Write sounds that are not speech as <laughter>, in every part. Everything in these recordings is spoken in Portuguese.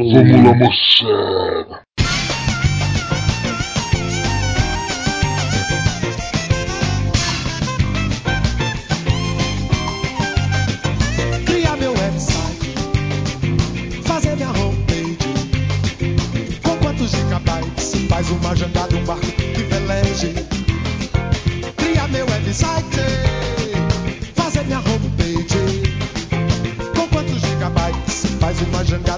Vamos lá, moçada. Criar meu website, fazer minha homepage. Com quantos gigabytes faz uma jangada, um barco que veleje? Criar meu website, fazer minha homepage. Com quantos gigabytes faz uma jangada,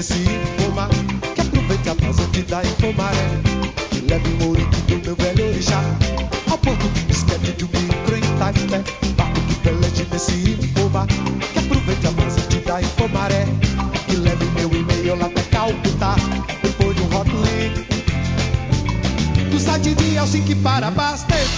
nesse infoma, que aproveite a brasa que dá infomaré. Que leve o ourique do meu velho orixá ao porto de disquete do micro em Taipé. Barco que veleje nesse infoma, que aproveite a brasa que dá infomaré. Que leve meu e-mail até Calcutá, depois de um hotline. Do site de Helsinki para abastecer.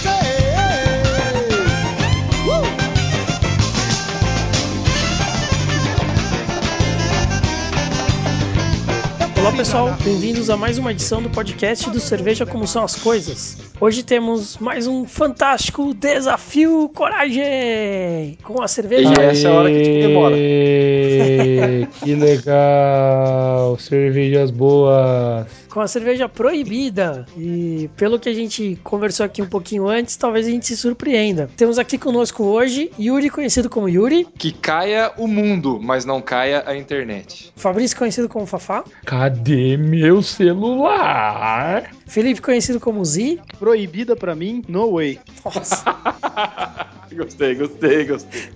Pessoal, bem-vindos a mais uma edição do podcast do Cerveja Como São as Coisas. Hoje temos mais um fantástico desafio coragem com a cerveja. E essa é a hora que a gente comemora. Aê, que legal! Cervejas boas! Com a cerveja proibida. E pelo que a gente conversou aqui um pouquinho antes, talvez a gente se surpreenda. Temos aqui conosco hoje Yuri, conhecido como Yuri, Que caia o mundo, mas não caia a internet. Fabrício, conhecido como Fafá, Cadê meu celular? Felipe, conhecido como Zi. Proibida pra mim, no way. Nossa. <laughs> Gostei, gostei, gostei.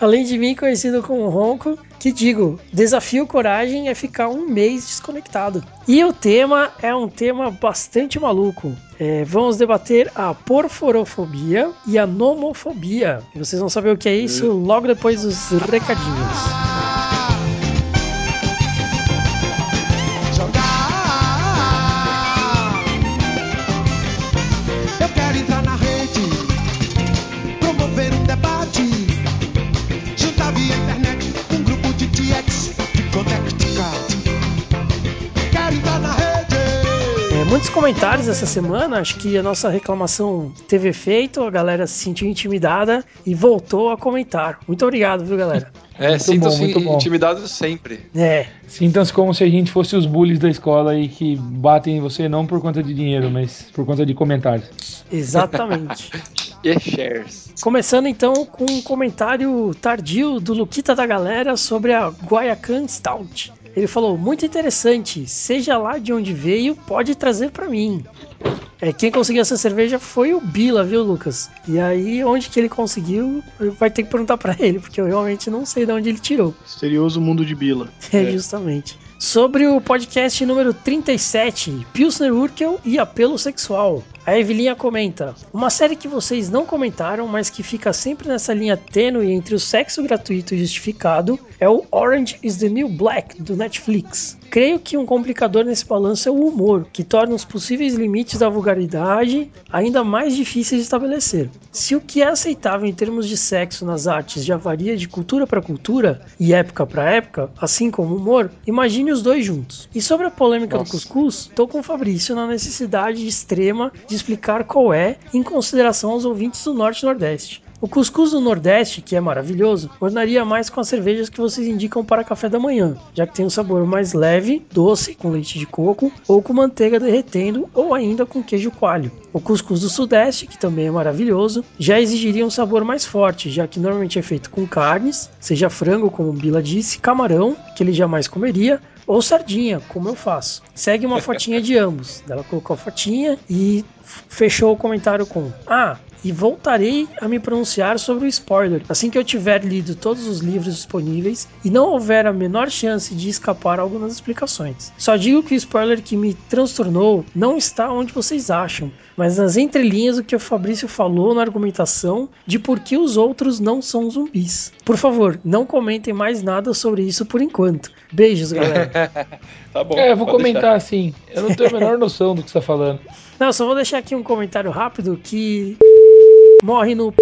Além de mim, conhecido como Ronco, que digo, desafio coragem é ficar um mês desconectado. E o tema é um tema bastante maluco. É, vamos debater a porforofobia e a nomofobia. E vocês vão saber o que é isso logo depois dos recadinhos. Muitos comentários essa semana, acho que a nossa reclamação teve efeito, a galera se sentiu intimidada e voltou a comentar. Muito obrigado, viu, galera? É, sintam-se intimidados sempre. É, Sintam-se como se a gente fosse os bullies da escola aí que batem em você não por conta de dinheiro, mas por conta de comentários. exatamente. <laughs> E shares. Começando então com um comentário tardio do Luquita da galera sobre a Guayacan Stout. Ele falou: muito interessante, seja lá de onde veio, pode trazer pra mim. É, quem conseguiu essa cerveja foi o Bila, viu, Lucas? E aí, onde que ele conseguiu, vai ter que perguntar pra ele, porque eu realmente não sei de onde ele tirou. Misterioso mundo de Bila. <laughs> É, justamente. Sobre o podcast número 37, Pilsner Urkel e apelo sexual. A Evelinha comenta: Uma série que vocês não comentaram, mas que fica sempre nessa linha tênue entre o sexo gratuito e justificado, é o Orange is the New Black do Netflix. Creio que um complicador nesse balanço é o humor, que torna os possíveis limites da vulgaridade ainda mais difíceis de estabelecer. Se o que é aceitável em termos de sexo nas artes já varia de cultura para cultura e época para época, assim como o humor, imagine os dois juntos. E sobre a polêmica do Nossa. cuscuz, estou com o Fabrício na necessidade extrema de explicar qual é, em consideração aos ouvintes do Norte e Nordeste. O cuscuz do Nordeste, que é maravilhoso, ornaria mais com as cervejas que vocês indicam para café da manhã, já que tem um sabor mais leve, doce, com leite de coco, ou com manteiga derretendo, ou ainda com queijo coalho. O cuscuz do Sudeste, que também é maravilhoso, já exigiria um sabor mais forte, já que normalmente é feito com carnes, seja frango, como Bila disse, camarão, que ele jamais comeria, ou sardinha, como eu faço. Segue uma fotinha de ambos. Ela colocou a fotinha e fechou o comentário com: Ah, e voltarei a me pronunciar sobre o spoiler assim que eu tiver lido todos os livros disponíveis e não houver a menor chance de escapar a algumas explicações. Só digo que o spoiler que me transtornou não está onde vocês acham, mas nas entrelinhas do que o Fabrício falou na argumentação de por que os outros não são zumbis. Por favor, não comentem mais nada sobre isso por enquanto. Beijos, galera. <laughs> Tá bom. É, eu vou comentar assim. Eu não tenho a menor <laughs> noção do que você tá falando. Não, só vou deixar aqui um comentário rápido que morre no.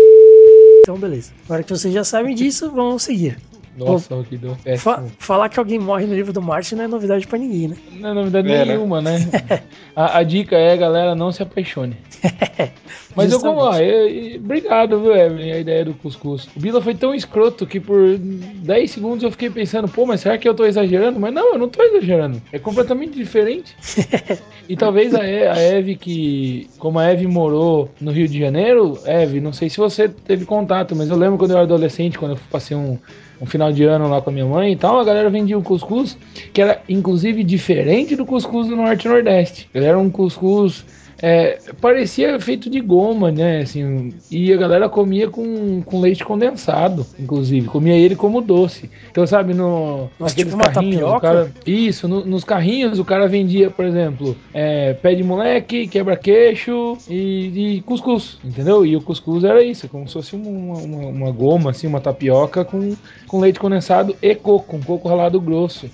Então, beleza. Agora que vocês já sabem disso, vamos seguir. Nossa, que deu péssimo. Fa- falar que alguém morre no livro do Martin não é novidade pra ninguém, né? Não é novidade É, nenhuma, né? <laughs> a, a dica é, galera, não se apaixone. <laughs> Mas eu como, ó, Justamente. eu- eu- obrigado, viu, Evelyn, a ideia do cuscuz. O Bila foi tão escroto que por 10 segundos eu fiquei pensando, pô, mas será que eu tô exagerando? Mas não, eu não tô exagerando. É completamente diferente. <laughs> e talvez a, E- a Eve que, como a Eve morou no Rio de Janeiro, Eve, não sei se você teve contato, mas eu lembro quando eu era adolescente, quando eu passei um, um final de ano lá com a minha mãe e tal, a galera vendia um cuscuz que era inclusive diferente do cuscuz do Norte e Nordeste. Ele era um cuscuz é, parecia feito de goma, né? Assim, e a galera comia com, com leite condensado, inclusive. Comia ele como doce. Então, sabe, no, naqueles tipo uma tapioca? cara. Isso, no- nos carrinhos o cara vendia, por exemplo, é, pé de moleque, quebra-queixo e, e cuscuz, entendeu? E o cuscuz era isso, como se fosse uma, uma, uma goma, assim, uma tapioca com, com leite condensado e coco, com coco ralado grosso.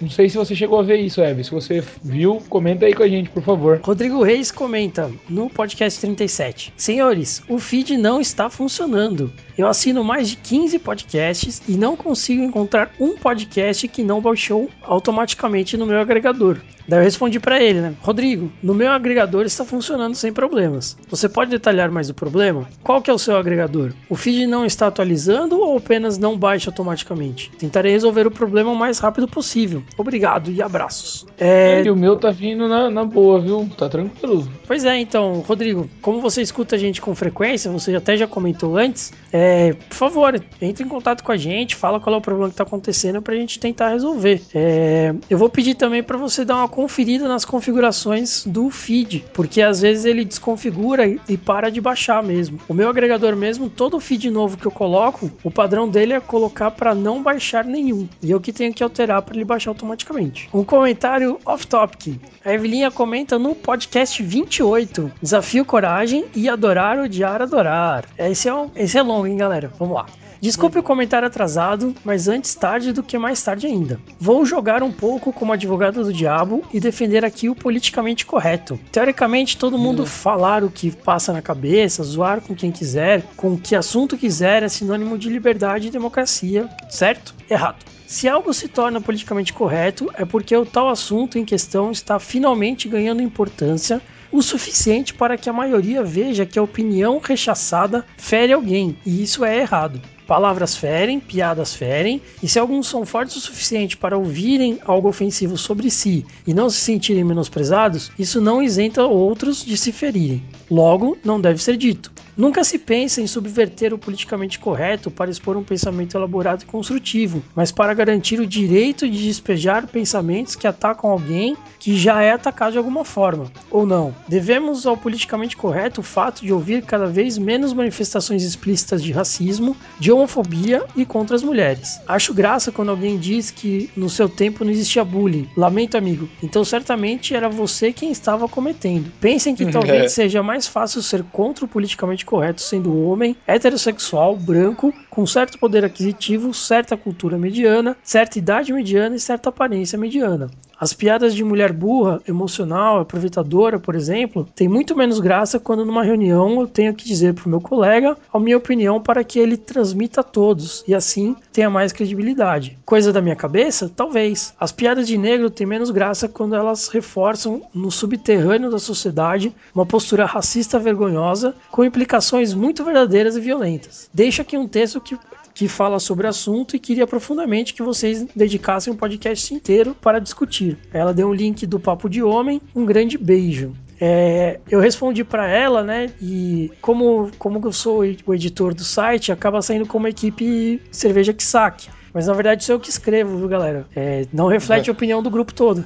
Não sei se você chegou a ver isso, Eve. Se você viu, comenta aí com a gente, por favor. Rodrigo Reis comenta no podcast 37. Senhores, o feed não está funcionando. Eu assino mais de 15 podcasts e não consigo encontrar um podcast que não baixou automaticamente no meu agregador. Daí eu respondi para ele, né? Rodrigo, no meu agregador está funcionando sem problemas. Você pode detalhar mais o problema? Qual que é o seu agregador? O feed não está atualizando ou apenas não baixa automaticamente? Tentarei resolver o problema o mais rápido possível. Obrigado e abraços. É, E o meu tá vindo na, na boa, viu? Tá tranquilo. Pois é, então, Rodrigo, como você escuta a gente com frequência, você até já comentou antes, é, por favor, entre em contato com a gente, fala qual é o problema que está acontecendo pra gente tentar resolver. É, eu vou pedir também para você dar uma conferida nas configurações do feed, porque às vezes ele desconfigura e- e para de baixar mesmo. O meu agregador mesmo, todo feed novo que eu coloco, o padrão dele é colocar para não baixar nenhum, e eu que tenho que alterar para ele baixar automaticamente. Um comentário off-topic. A Evelinha comenta no podcast 28. Desafio coragem e adorar, odiar, adorar. Esse é, um, esse é longo, hein, galera? Vamos lá. Desculpe o comentário atrasado, mas antes tarde do que mais tarde ainda. Vou jogar um pouco como advogado do diabo e defender aqui o politicamente correto. Teoricamente, todo mundo falar o que passa na cabeça, zoar com quem quiser, com que assunto quiser é sinônimo de liberdade e democracia, certo? Errado. Se algo se torna politicamente correto, é porque o tal assunto em questão está finalmente ganhando importância o suficiente para que a maioria veja que a opinião rechaçada fere alguém, e isso é errado. Palavras ferem, piadas ferem, e se alguns são fortes o suficiente para ouvirem algo ofensivo sobre si e não se sentirem menosprezados, isso não isenta outros de se ferirem. Logo, não deve ser dito. Nunca se pensa em subverter o politicamente correto para expor um pensamento elaborado e construtivo, mas para garantir o direito de despejar pensamentos que atacam alguém que já é atacado de alguma forma. Ou não. Devemos ao politicamente correto o fato de ouvir cada vez menos manifestações explícitas de racismo, de homofobia e contra as mulheres. Acho graça quando alguém diz que no seu tempo não existia bullying. Lamento, amigo. Então certamente era você quem estava cometendo. Pensem que <laughs> talvez É. seja mais fácil ser contra o politicamente correto sendo homem, heterossexual, branco, com certo poder aquisitivo, certa cultura mediana, certa idade mediana e certa aparência mediana. As piadas de mulher burra, emocional, aproveitadora, por exemplo, têm muito menos graça quando numa reunião eu tenho que dizer pro meu colega a minha opinião para que ele transmita a todos e assim tenha mais credibilidade. Coisa da minha cabeça? Talvez. As piadas de negro têm menos graça quando elas reforçam no subterrâneo da sociedade uma postura racista vergonhosa com implicações muito verdadeiras e violentas. Deixo aqui um texto que que fala sobre o assunto e queria profundamente que vocês dedicassem um podcast inteiro para discutir. Ela deu um link do Papo de Homem, um grande beijo. É, eu respondi para ela, né? E como, como eu sou o editor do site, acaba saindo como equipe Cerveja que Saque. Mas na verdade sou eu que escrevo, viu, galera? É, não reflete a opinião do grupo todo.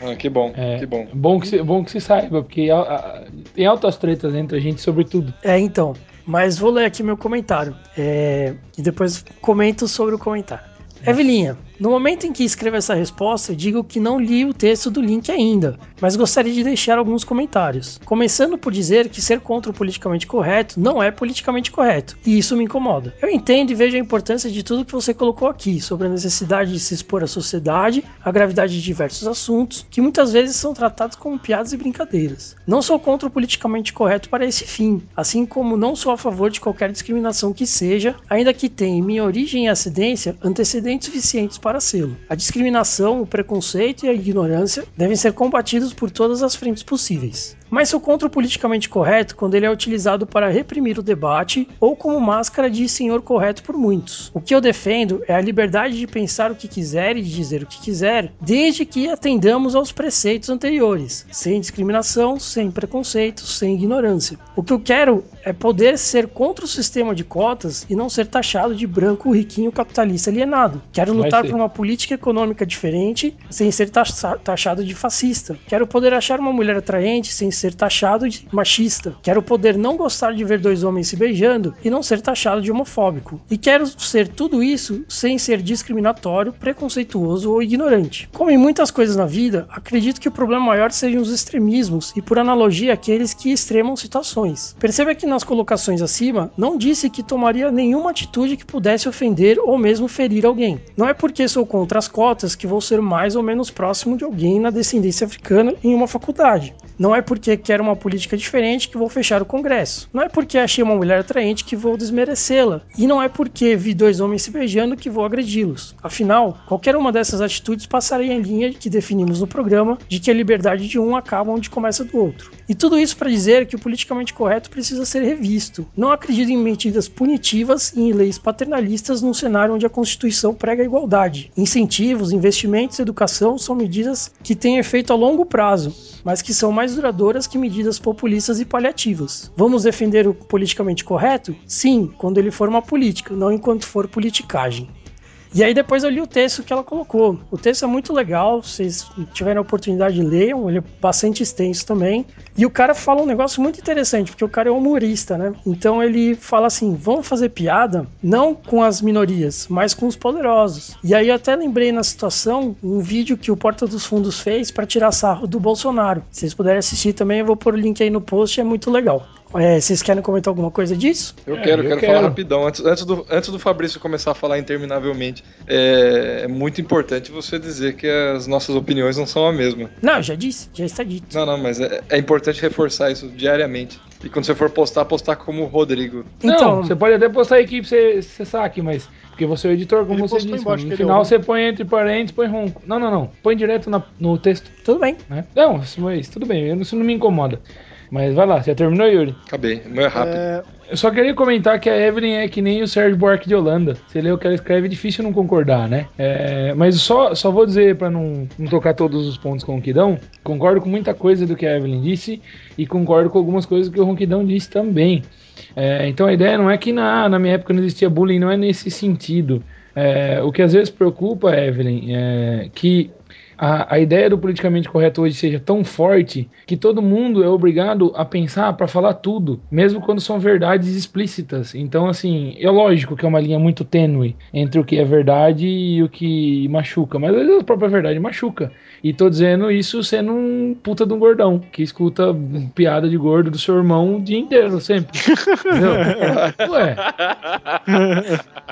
Ah, que bom, É, que bom. Bom que, se, bom que se saiba, porque a- a- tem altas tretas entre a gente sobre tudo. É, então. Mas vou ler aqui meu comentário. é, e depois comento sobre o comentário. Evelinha, No momento em que escrevo essa resposta, digo que não li o texto do link ainda, mas gostaria de deixar alguns comentários. Começando por dizer que ser contra o politicamente correto não é politicamente correto, e isso me incomoda. Eu entendo e vejo a importância de tudo que você colocou aqui sobre a necessidade de se expor à sociedade, a gravidade de diversos assuntos, que muitas vezes são tratados como piadas e brincadeiras. Não sou contra o politicamente correto para esse fim, assim como não sou a favor de qualquer discriminação que seja, ainda que tenha em minha origem e acidência antecedentes suficientes para sê-lo. A discriminação, o preconceito e a ignorância devem ser combatidos por todas as frentes possíveis. Mas sou contra o politicamente correto quando ele é utilizado para reprimir o debate ou como máscara de senhor correto por muitos. O que eu defendo é a liberdade de pensar o que quiser e de dizer o que quiser, desde que atendamos aos preceitos anteriores, sem discriminação, sem preconceito, sem ignorância. O que eu quero é poder ser contra o sistema de cotas e não ser taxado de branco riquinho capitalista alienado. Quero lutar. Uma política econômica diferente sem ser taxa- taxado de fascista. Quero poder achar uma mulher atraente sem ser taxado de machista. Quero poder não gostar de ver dois homens se beijando e não ser taxado de homofóbico. E quero ser tudo isso sem ser discriminatório, preconceituoso ou ignorante. Como em muitas coisas na vida, acredito que o problema maior sejam os extremismos e, por analogia, aqueles que extremam situações. Perceba que nas colocações acima, não disse que tomaria nenhuma atitude que pudesse ofender ou mesmo ferir alguém. Não é porque sou contra as cotas que vou ser mais ou menos próximo de alguém na descendência africana em uma faculdade. Não é porque quero uma política diferente que vou fechar o Congresso. Não é porque achei uma mulher atraente que vou desmerecê-la. E não é porque vi dois homens se beijando que vou agredi-los. Afinal, qualquer uma dessas atitudes passaria em linha que definimos no programa de que a liberdade de um acaba onde começa do outro. E tudo isso para dizer que o politicamente correto precisa ser revisto. Não acredito em medidas punitivas e em leis paternalistas num cenário onde a Constituição prega a igualdade. Incentivos, investimentos educação são medidas que têm efeito a longo prazo, mas que são mais duradouras que medidas populistas e paliativas. Vamos defender o politicamente correto? Sim, quando ele for uma política, não enquanto for politicagem. E aí depois eu li o texto que ela colocou. O texto é muito legal, vocês tiverem a oportunidade de ler, ele é bastante extenso também. E o cara fala um negócio muito interessante, porque o cara é humorista, né? Então ele fala assim: vamos fazer piada não com as minorias, mas com os poderosos. E aí eu até lembrei na situação um vídeo que o Porta dos Fundos fez para tirar sarro do Bolsonaro. Se vocês puderem assistir também, eu vou pôr o link aí no post, é muito legal. É, vocês querem comentar alguma coisa disso? Eu É, quero, eu quero, quero. falar rapidão. Antes, antes, do, antes do Fabrício começar a falar interminavelmente, é, é muito importante você dizer que as nossas opiniões não são a mesma. Não, já disse, já está dito. Não, não, mas é, é importante reforçar isso diariamente. E quando você for postar, postar como o Rodrigo. Então, Não, você pode até postar aí que você, você saque, mas. Porque você é o editor, como Ele você disse. embaixo No final você põe entre parênteses, põe ronco. Não, não, não. Põe direto na- no texto, tudo bem. né? Não, isso- mas tudo bem, isso não me incomoda. Mas vai lá, já terminou, Yuri? Acabei, o meu é rápido. É, Eu só queria comentar que a Evelyn é que nem o Sérgio Buarque de Holanda. Você lê o que ela escreve, é difícil não concordar, né? É, mas só, só vou dizer, pra não, não tocar todos os pontos com o Ronquidão, concordo com muita coisa do que a Evelyn disse e concordo com algumas coisas que o Ronquidão disse também. É, então a ideia não é que na, na minha época não existia bullying, não é nesse sentido. É, o que às vezes preocupa, Evelyn, é que a, a ideia do politicamente correto hoje seja tão forte que todo mundo é obrigado a pensar para falar tudo, mesmo quando são verdades explícitas. Então, assim, é lógico que é uma linha muito tênue entre o que é verdade e o que machuca, mas a própria verdade machuca. E tô dizendo isso sendo um puta de um gordão, que escuta piada de gordo do seu irmão o dia inteiro, sempre. <laughs> Ué.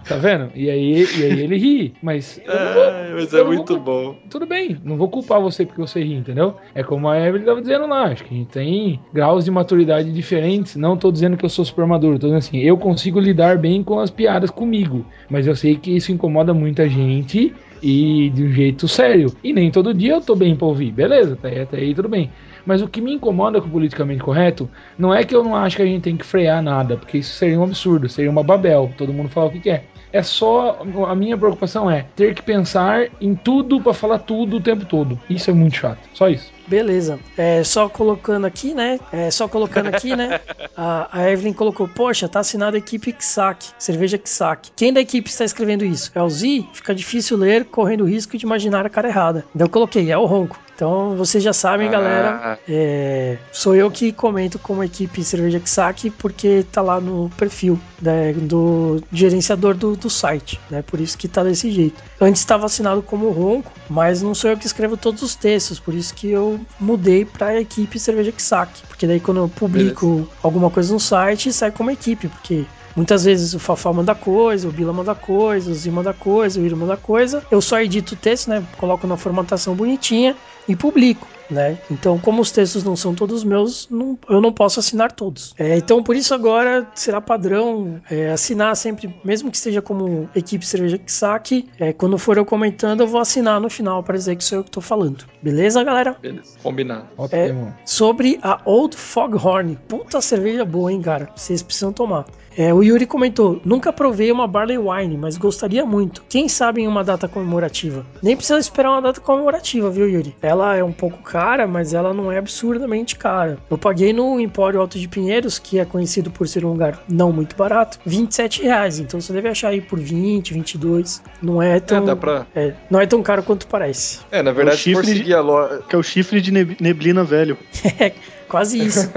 Tá vendo? E aí, e aí ele ri, mas. vou- Ai, mas é vou muito bom. tudo bem, não vou culpar você porque você ri, entendeu? É como a Evelyn estava dizendo lá, acho que a gente tem graus de maturidade diferentes. Não tô dizendo que eu sou super maduro, tô dizendo assim, eu consigo lidar bem com as piadas comigo, mas eu sei que isso incomoda muita gente e de um jeito sério. E nem todo dia eu tô bem pra ouvir, beleza, até, até aí tudo bem. Mas o que me incomoda com o politicamente correto não é que eu não acho que a gente tem que frear nada, porque isso seria um absurdo, seria uma babel, todo mundo fala o que quer. É só. A minha preocupação é ter que pensar em tudo pra falar tudo o tempo todo. Isso é muito chato. Só isso. Beleza. É, só colocando aqui, né? É, só colocando aqui, né? A, a Evelyn colocou, poxa, tá assinado a equipe Ksak, cerveja Ksak. Quem da equipe está escrevendo isso? É o Z? Fica difícil ler, correndo o risco de imaginar a cara errada. Então eu coloquei, é o Ronco. Então vocês já sabem, Ah. galera. é, sou eu que comento como equipe Cerveja Ksak, porque tá lá no perfil né, do gerenciador do, do site, né? Por isso que tá desse jeito. Antes estava assinado como Ronco, mas não sou eu que escrevo todos os textos, por isso que eu mudei pra equipe Cerveja Ksak. Porque daí quando eu publico alguma coisa no site, sai como equipe, porque Muitas vezes o Fafá manda coisa, o Bila manda coisa, o Zi manda coisa, o Iro manda coisa. Eu só edito o texto, né? Coloco na formatação bonitinha e publico. Né? Então, como os textos não são todos meus, não- eu não posso assinar todos. É, então, por isso agora será padrão é, assinar sempre, mesmo que esteja como equipe cerveja que saque, é, quando for eu comentando, eu vou assinar no final para dizer que sou eu que estou falando. Beleza, galera? Beleza, combinado. Ótimo. sobre a Old Foghorn. Puta cerveja boa, hein, cara? Vocês precisam tomar. É, o Yuri comentou: Nunca provei uma Barley Wine, mas gostaria muito. Quem sabe em uma data comemorativa? Nem precisa esperar uma data comemorativa, viu, Yuri? Ela é um pouco cara, mas ela não é absurdamente cara. Eu paguei no Empório Alto de Pinheiros, que é conhecido por ser um lugar não muito barato, 27 reais. Então você deve achar aí por 20, 22. Não é tão, É, dá pra. é, não é tão caro quanto parece. É, na verdade, O se for chifre de- seguir a loja. Que é o chifre de neb- neblina velho. <laughs> É, quase isso. <laughs>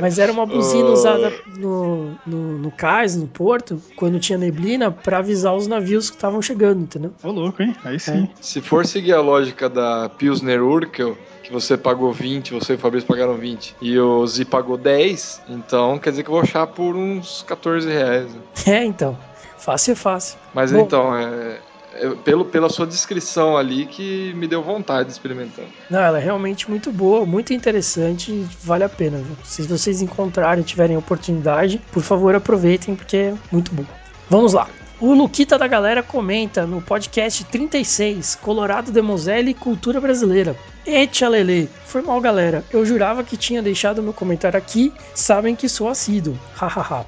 Mas era uma buzina Oh. usada no, no, no cais, no porto, quando tinha neblina, pra avisar os navios que estavam chegando, entendeu? Ô, louco, hein? Aí sim. se for seguir a lógica da Pilsner Urkel, que você pagou 20, você e o Fabrício pagaram 20, e o Z pagou 10, então quer dizer que eu vou achar por uns 14 reais. né? É, então. Fácil é fácil. Mas Bom. então, é, é pelo, pela sua descrição ali que me deu vontade de experimentar. Não, ela é realmente muito boa, muito interessante vale a pena. Viu? Se vocês encontrarem tiverem oportunidade, por favor aproveitem, porque é muito bom. Vamos lá. O Luquita da galera comenta no podcast 36, Colorado Demoselle e Cultura Brasileira. Etia Lele, foi mal galera, eu jurava que tinha deixado meu comentário aqui, sabem que sou assíduo, hahaha.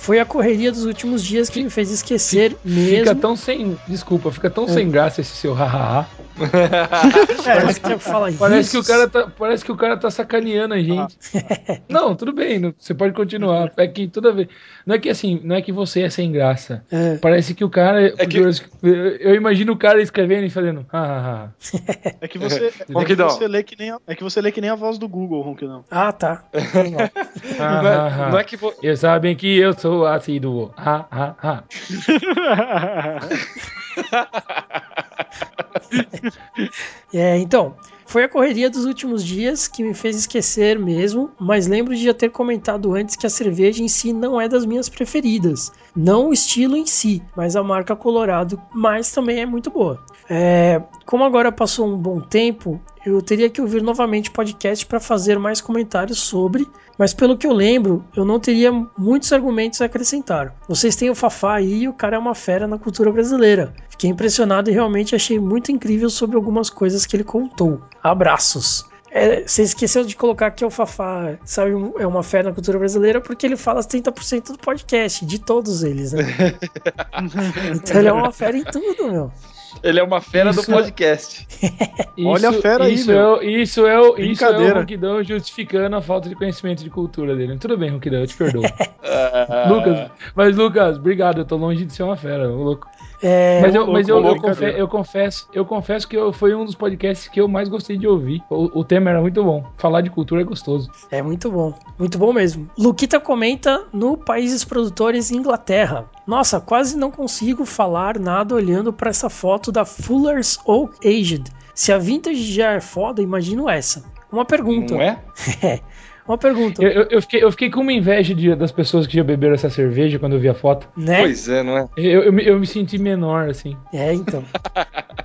Foi a correria dos últimos dias que me fez esquecer mesmo. Fica tão sem. Desculpa, fica tão sem graça esse seu hahaha. <laughs> Parece que fala Parece que, o isso. cara tá, parece que o cara tá sacaneando a gente. <laughs> Não, tudo bem, não- você pode continuar. É que toda vez. Não é que assim, não é que você é sem graça. É. Parece que o cara. É que- eu, eu imagino o cara escrevendo e fazendo. hahaha. É que você, <laughs> é que Ronquidão. você lê que nem a, é que você lê que nem a voz do Google, Ronquidão. Ah, tá. Não é, não é que vo- E sabem que eu sou assíduo. Ha, ha, ha. <laughs> É, então, foi a correria dos últimos dias que me fez esquecer mesmo, mas lembro de já ter comentado antes que a cerveja em si não é das minhas preferidas. Não o estilo em si, mas a marca Colorado, mas também é muito boa. É, como agora passou um bom tempo, eu teria que ouvir novamente o podcast para fazer mais comentários sobre, mas pelo que eu lembro, eu não teria muitos argumentos a acrescentar. Vocês têm o Fafá aí e o cara é uma fera na cultura brasileira. Fiquei impressionado e realmente achei muito incrível sobre algumas coisas que ele contou. Abraços. É, você esqueceu de colocar que o Fafá sabe, é uma fera na cultura brasileira porque ele fala 30% do podcast, de todos eles, né? <laughs> então ele é uma fera em tudo, meu. Ele é uma fera Isso- do podcast. <laughs> Olha a fera aí, isso meu. É, o- isso é o, isso é o. Ronquidão justificando a falta de conhecimento de cultura dele. Tudo bem, Ronquidão, eu te perdoo. <laughs> Lucas, mas Lucas, obrigado, eu tô longe de ser uma fera, louco. É, Mas, eu, mas eu, eu, brincadeira. confe- eu confesso, eu confesso que eu, foi um dos podcasts que eu mais gostei de ouvir. O, o tema era muito bom. Falar de cultura é gostoso. É muito bom, muito bom mesmo. Luquita comenta no Países Produtores Inglaterra. Nossa, quase não consigo falar nada olhando para essa foto da Fuller's Oak Aged. Se a vintage já é foda, imagino essa. Uma pergunta. Não é? <laughs> Uma pergunta, Eu, eu, fiquei, eu fiquei com uma inveja de- das pessoas que já beberam essa cerveja quando eu vi a foto. né? Pois é, não é? Eu, eu, me- eu me senti menor, assim. É, então. <laughs>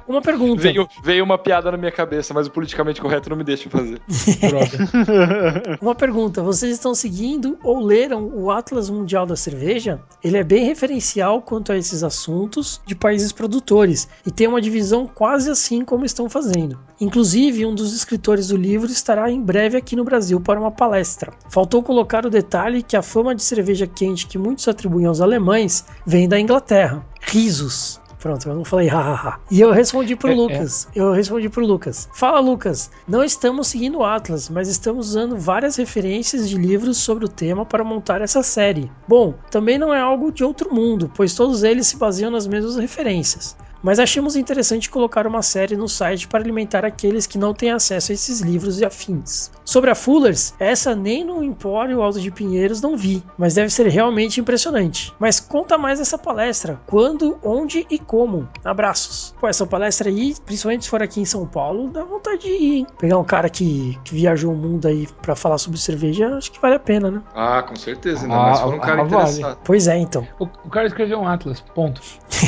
Uma pergunta. Veio, veio uma piada na minha cabeça, mas o politicamente correto não me deixa fazer. <laughs> Droga. <laughs> Uma pergunta, vocês estão seguindo ou leram o Atlas Mundial da Cerveja? Ele é bem referencial quanto a esses assuntos de países produtores e tem uma divisão quase assim como estão fazendo. Inclusive, um dos escritores do livro estará em breve aqui no Brasil para uma palestra. Faltou colocar o detalhe que a fama de cerveja quente que muitos atribuem aos alemães vem da Inglaterra. Risos. pronto, eu não falei hahaha. E eu respondi pro É, Lucas. Eu respondi pro Lucas. Fala, Lucas. Não estamos seguindo o Atlas, mas estamos usando várias referências de livros sobre o tema para montar essa série. Bom, também não é algo de outro mundo, pois todos eles se baseiam nas mesmas referências. Mas achamos interessante colocar uma série no site para alimentar aqueles que não têm acesso a esses livros e afins. Sobre a Fullers, essa nem no Empório Alto de Pinheiros não vi, mas deve ser realmente impressionante. Mas conta mais essa palestra, quando, onde e como. Abraços. Pô, essa palestra aí, principalmente se for aqui em São Paulo, dá vontade de ir, hein? Pegar um cara que, que viajou o mundo aí para falar sobre cerveja, acho que vale a pena, né? Ah, com certeza, ainda Ah, mais for um cara ah, vale. interessado. Pois é, então. O, o cara escreveu um Atlas, ponto.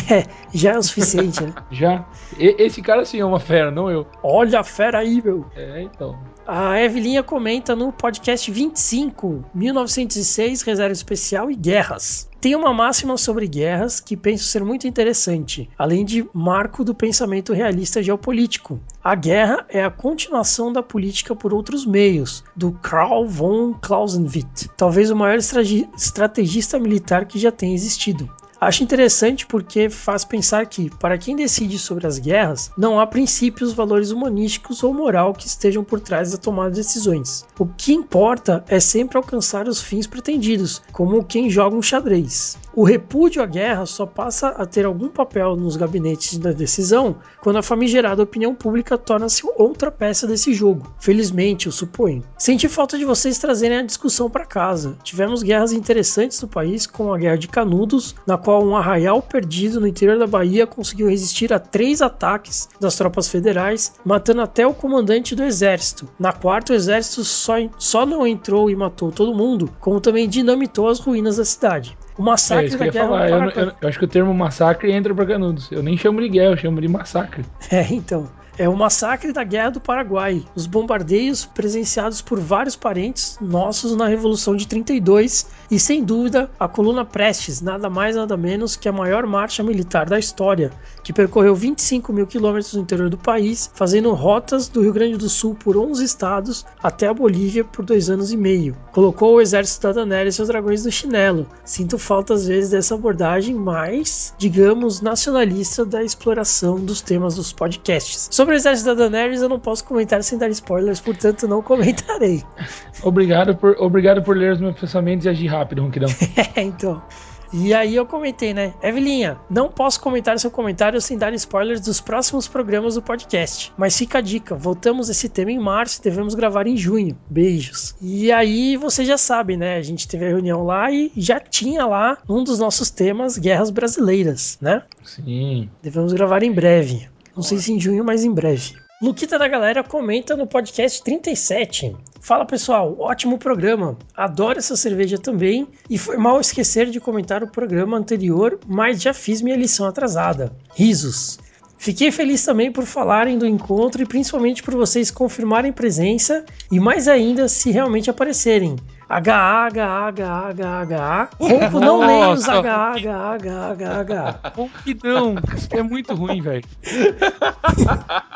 <laughs> Já é o suficiente, né? <laughs> Já. E- esse cara sim é uma fera, não eu. Olha a fera aí, meu. É, então. A Evelinha comenta no podcast 25, 1906, Reserva Especial e Guerras. Tem uma máxima sobre guerras que penso ser muito interessante, além de marco do pensamento realista geopolítico. A guerra é a continuação da política por outros meios, do Karl von Clausewitz, talvez o maior estrategista militar que já tenha existido. Acho interessante porque faz pensar que, para quem decide sobre as guerras, não há princípios, valores humanísticos ou moral que estejam por trás da tomada de decisões. O que importa é sempre alcançar os fins pretendidos, como quem joga um xadrez. O repúdio à guerra só passa a ter algum papel nos gabinetes da decisão quando a famigerada opinião pública torna-se outra peça desse jogo. Felizmente, eu suponho. Senti falta de vocês trazerem a discussão para casa. Tivemos guerras interessantes no país, como a Guerra de Canudos, na qual um arraial perdido no interior da Bahia conseguiu resistir a três ataques das tropas federais, matando até o comandante do exército. Na quarta, o exército só, só não entrou e matou todo mundo, como também dinamitou as ruínas da cidade. O É massacre que da Guerra falar. do Eu, eu- eu acho que o termo massacre entra pra Canudos. Eu nem chamo de guerra, eu chamo de massacre. <laughs> É, então. É o massacre da Guerra do Paraguai, os bombardeios presenciados por vários parentes nossos na Revolução de 32 e, sem dúvida, a coluna Prestes, nada mais nada menos que a maior marcha militar da história, que percorreu 25 mil quilômetros no interior do país, fazendo rotas do Rio Grande do Sul por 11 estados até a Bolívia por dois anos e meio. Colocou o exército da Danelli e seus dragões no chinelo. Sinto falta às vezes dessa abordagem mais, digamos, nacionalista da exploração dos temas dos podcasts. Sobre o exército da Daenerys eu não posso comentar sem dar spoilers, portanto não comentarei. Obrigado por, obrigado por ler os meus pensamentos e agir rápido, Ronquidão. <laughs> É, então. E aí eu comentei, né? Evelinha, não posso comentar seu comentário sem dar spoilers dos próximos programas do podcast. Mas fica a dica, voltamos esse tema em março e devemos gravar em junho. Beijos. E aí você já sabe, né? A gente teve a reunião lá e já tinha lá um dos nossos temas, guerras brasileiras, né? Sim. Devemos gravar em breve. Não sei se em junho, mas em breve. Luquita da Galera comenta no podcast 37. Fala pessoal, ótimo programa. Adoro essa cerveja também. E foi mal esquecer de comentar o programa anterior, mas já fiz minha lição atrasada. Risos. Fiquei feliz também por falarem do encontro e principalmente por vocês confirmarem presença e mais ainda se realmente aparecerem. HA, HA, HA, HA, HA. Ronco não leia os. HA, HA, HA, HA, HA. Ronquidão. Isso é muito ruim, velho.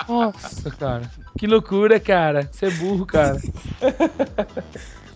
Nossa, cara. Que loucura, cara. Você é burro, cara.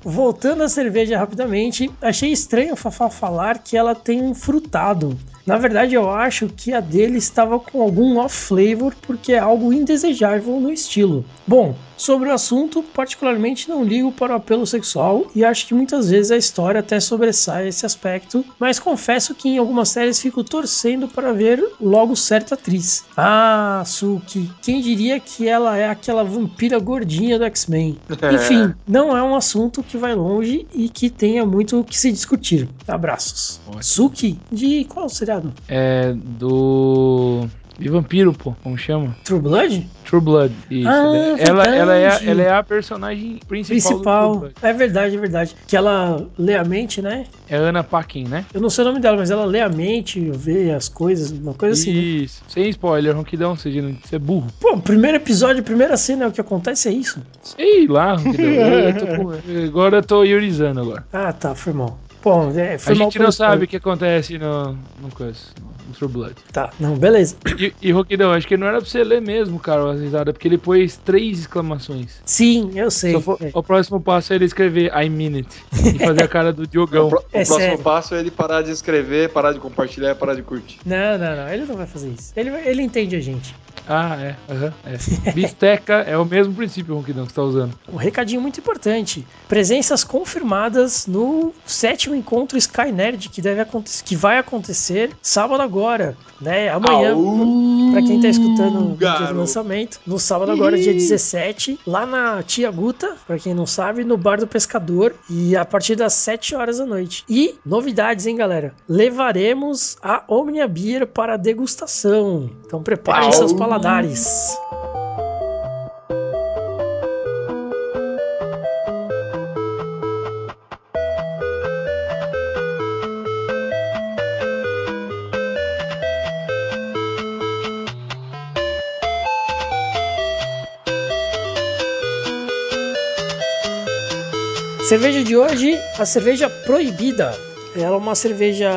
Voltando à cerveja rapidamente, achei estranho a Fafá falar que ela tem um frutado. Na verdade, eu acho que a dele estava com algum off-flavor porque é algo indesejável no estilo. Bom, sobre o assunto, particularmente não ligo para o apelo sexual e acho que muitas vezes a história até sobressai esse aspecto, mas confesso que em algumas séries fico torcendo para ver logo certa atriz. Ah, Suki, quem diria que ela é aquela vampira gordinha do X-Men? Enfim, não é um assunto que vai longe e que tenha muito o que se discutir. Abraços. Suki? De qual seriado? É do. De vampiro, pô. Como chama? True Blood? True Blood. Isso. Ah, ela, ela, é, a- ela é a personagem principal. Principal. É verdade, é verdade. Que ela lê a mente, né? É Ana Paquin, né? Eu não sei o nome dela, mas ela lê a mente, vê as coisas, uma coisa assim. né? Isso. Sem spoiler, Ronquidão, você você é burro. Pô, primeiro episódio, primeira cena, é o que acontece é isso? Sei lá, Ronquidão. Eu tô <laughs> Agora eu tô iorizando agora. Ah, tá, foi mal. Bom, é, foi A gente não sabe o que acontece no, no coisa. True Blood. Tá, não, beleza. E, e Roquidão, acho que não era pra você ler mesmo, cara, a risada, porque ele pôs três exclamações. Sim, eu sei. For- É. O próximo passo é ele escrever I mean it e fazer a cara do <laughs> Diogão. O, pro- o É próximo sério. passo é ele parar de escrever, parar de compartilhar e parar de curtir. Não, não, não, ele não vai fazer isso. Ele, ele entende a gente. Ah, é. aham, é. Bisteca é o mesmo princípio, Ronquidão, que você tá usando. Um recadinho muito importante. Presenças confirmadas no sétimo encontro Sky Nerd que, deve acontecer, que vai acontecer sábado agora, né? Amanhã. Pra quem tá escutando no dia garoto. do lançamento, no sábado agora, dia 17, lá na Tia Guta, pra quem não sabe, no Bar do Pescador, e a partir das 7 horas da noite. E novidades, hein, galera? Levaremos a Omnia Beer para degustação. Então preparem seus paladares. Cerveja de hoje, a cerveja proibida. Ela é uma cerveja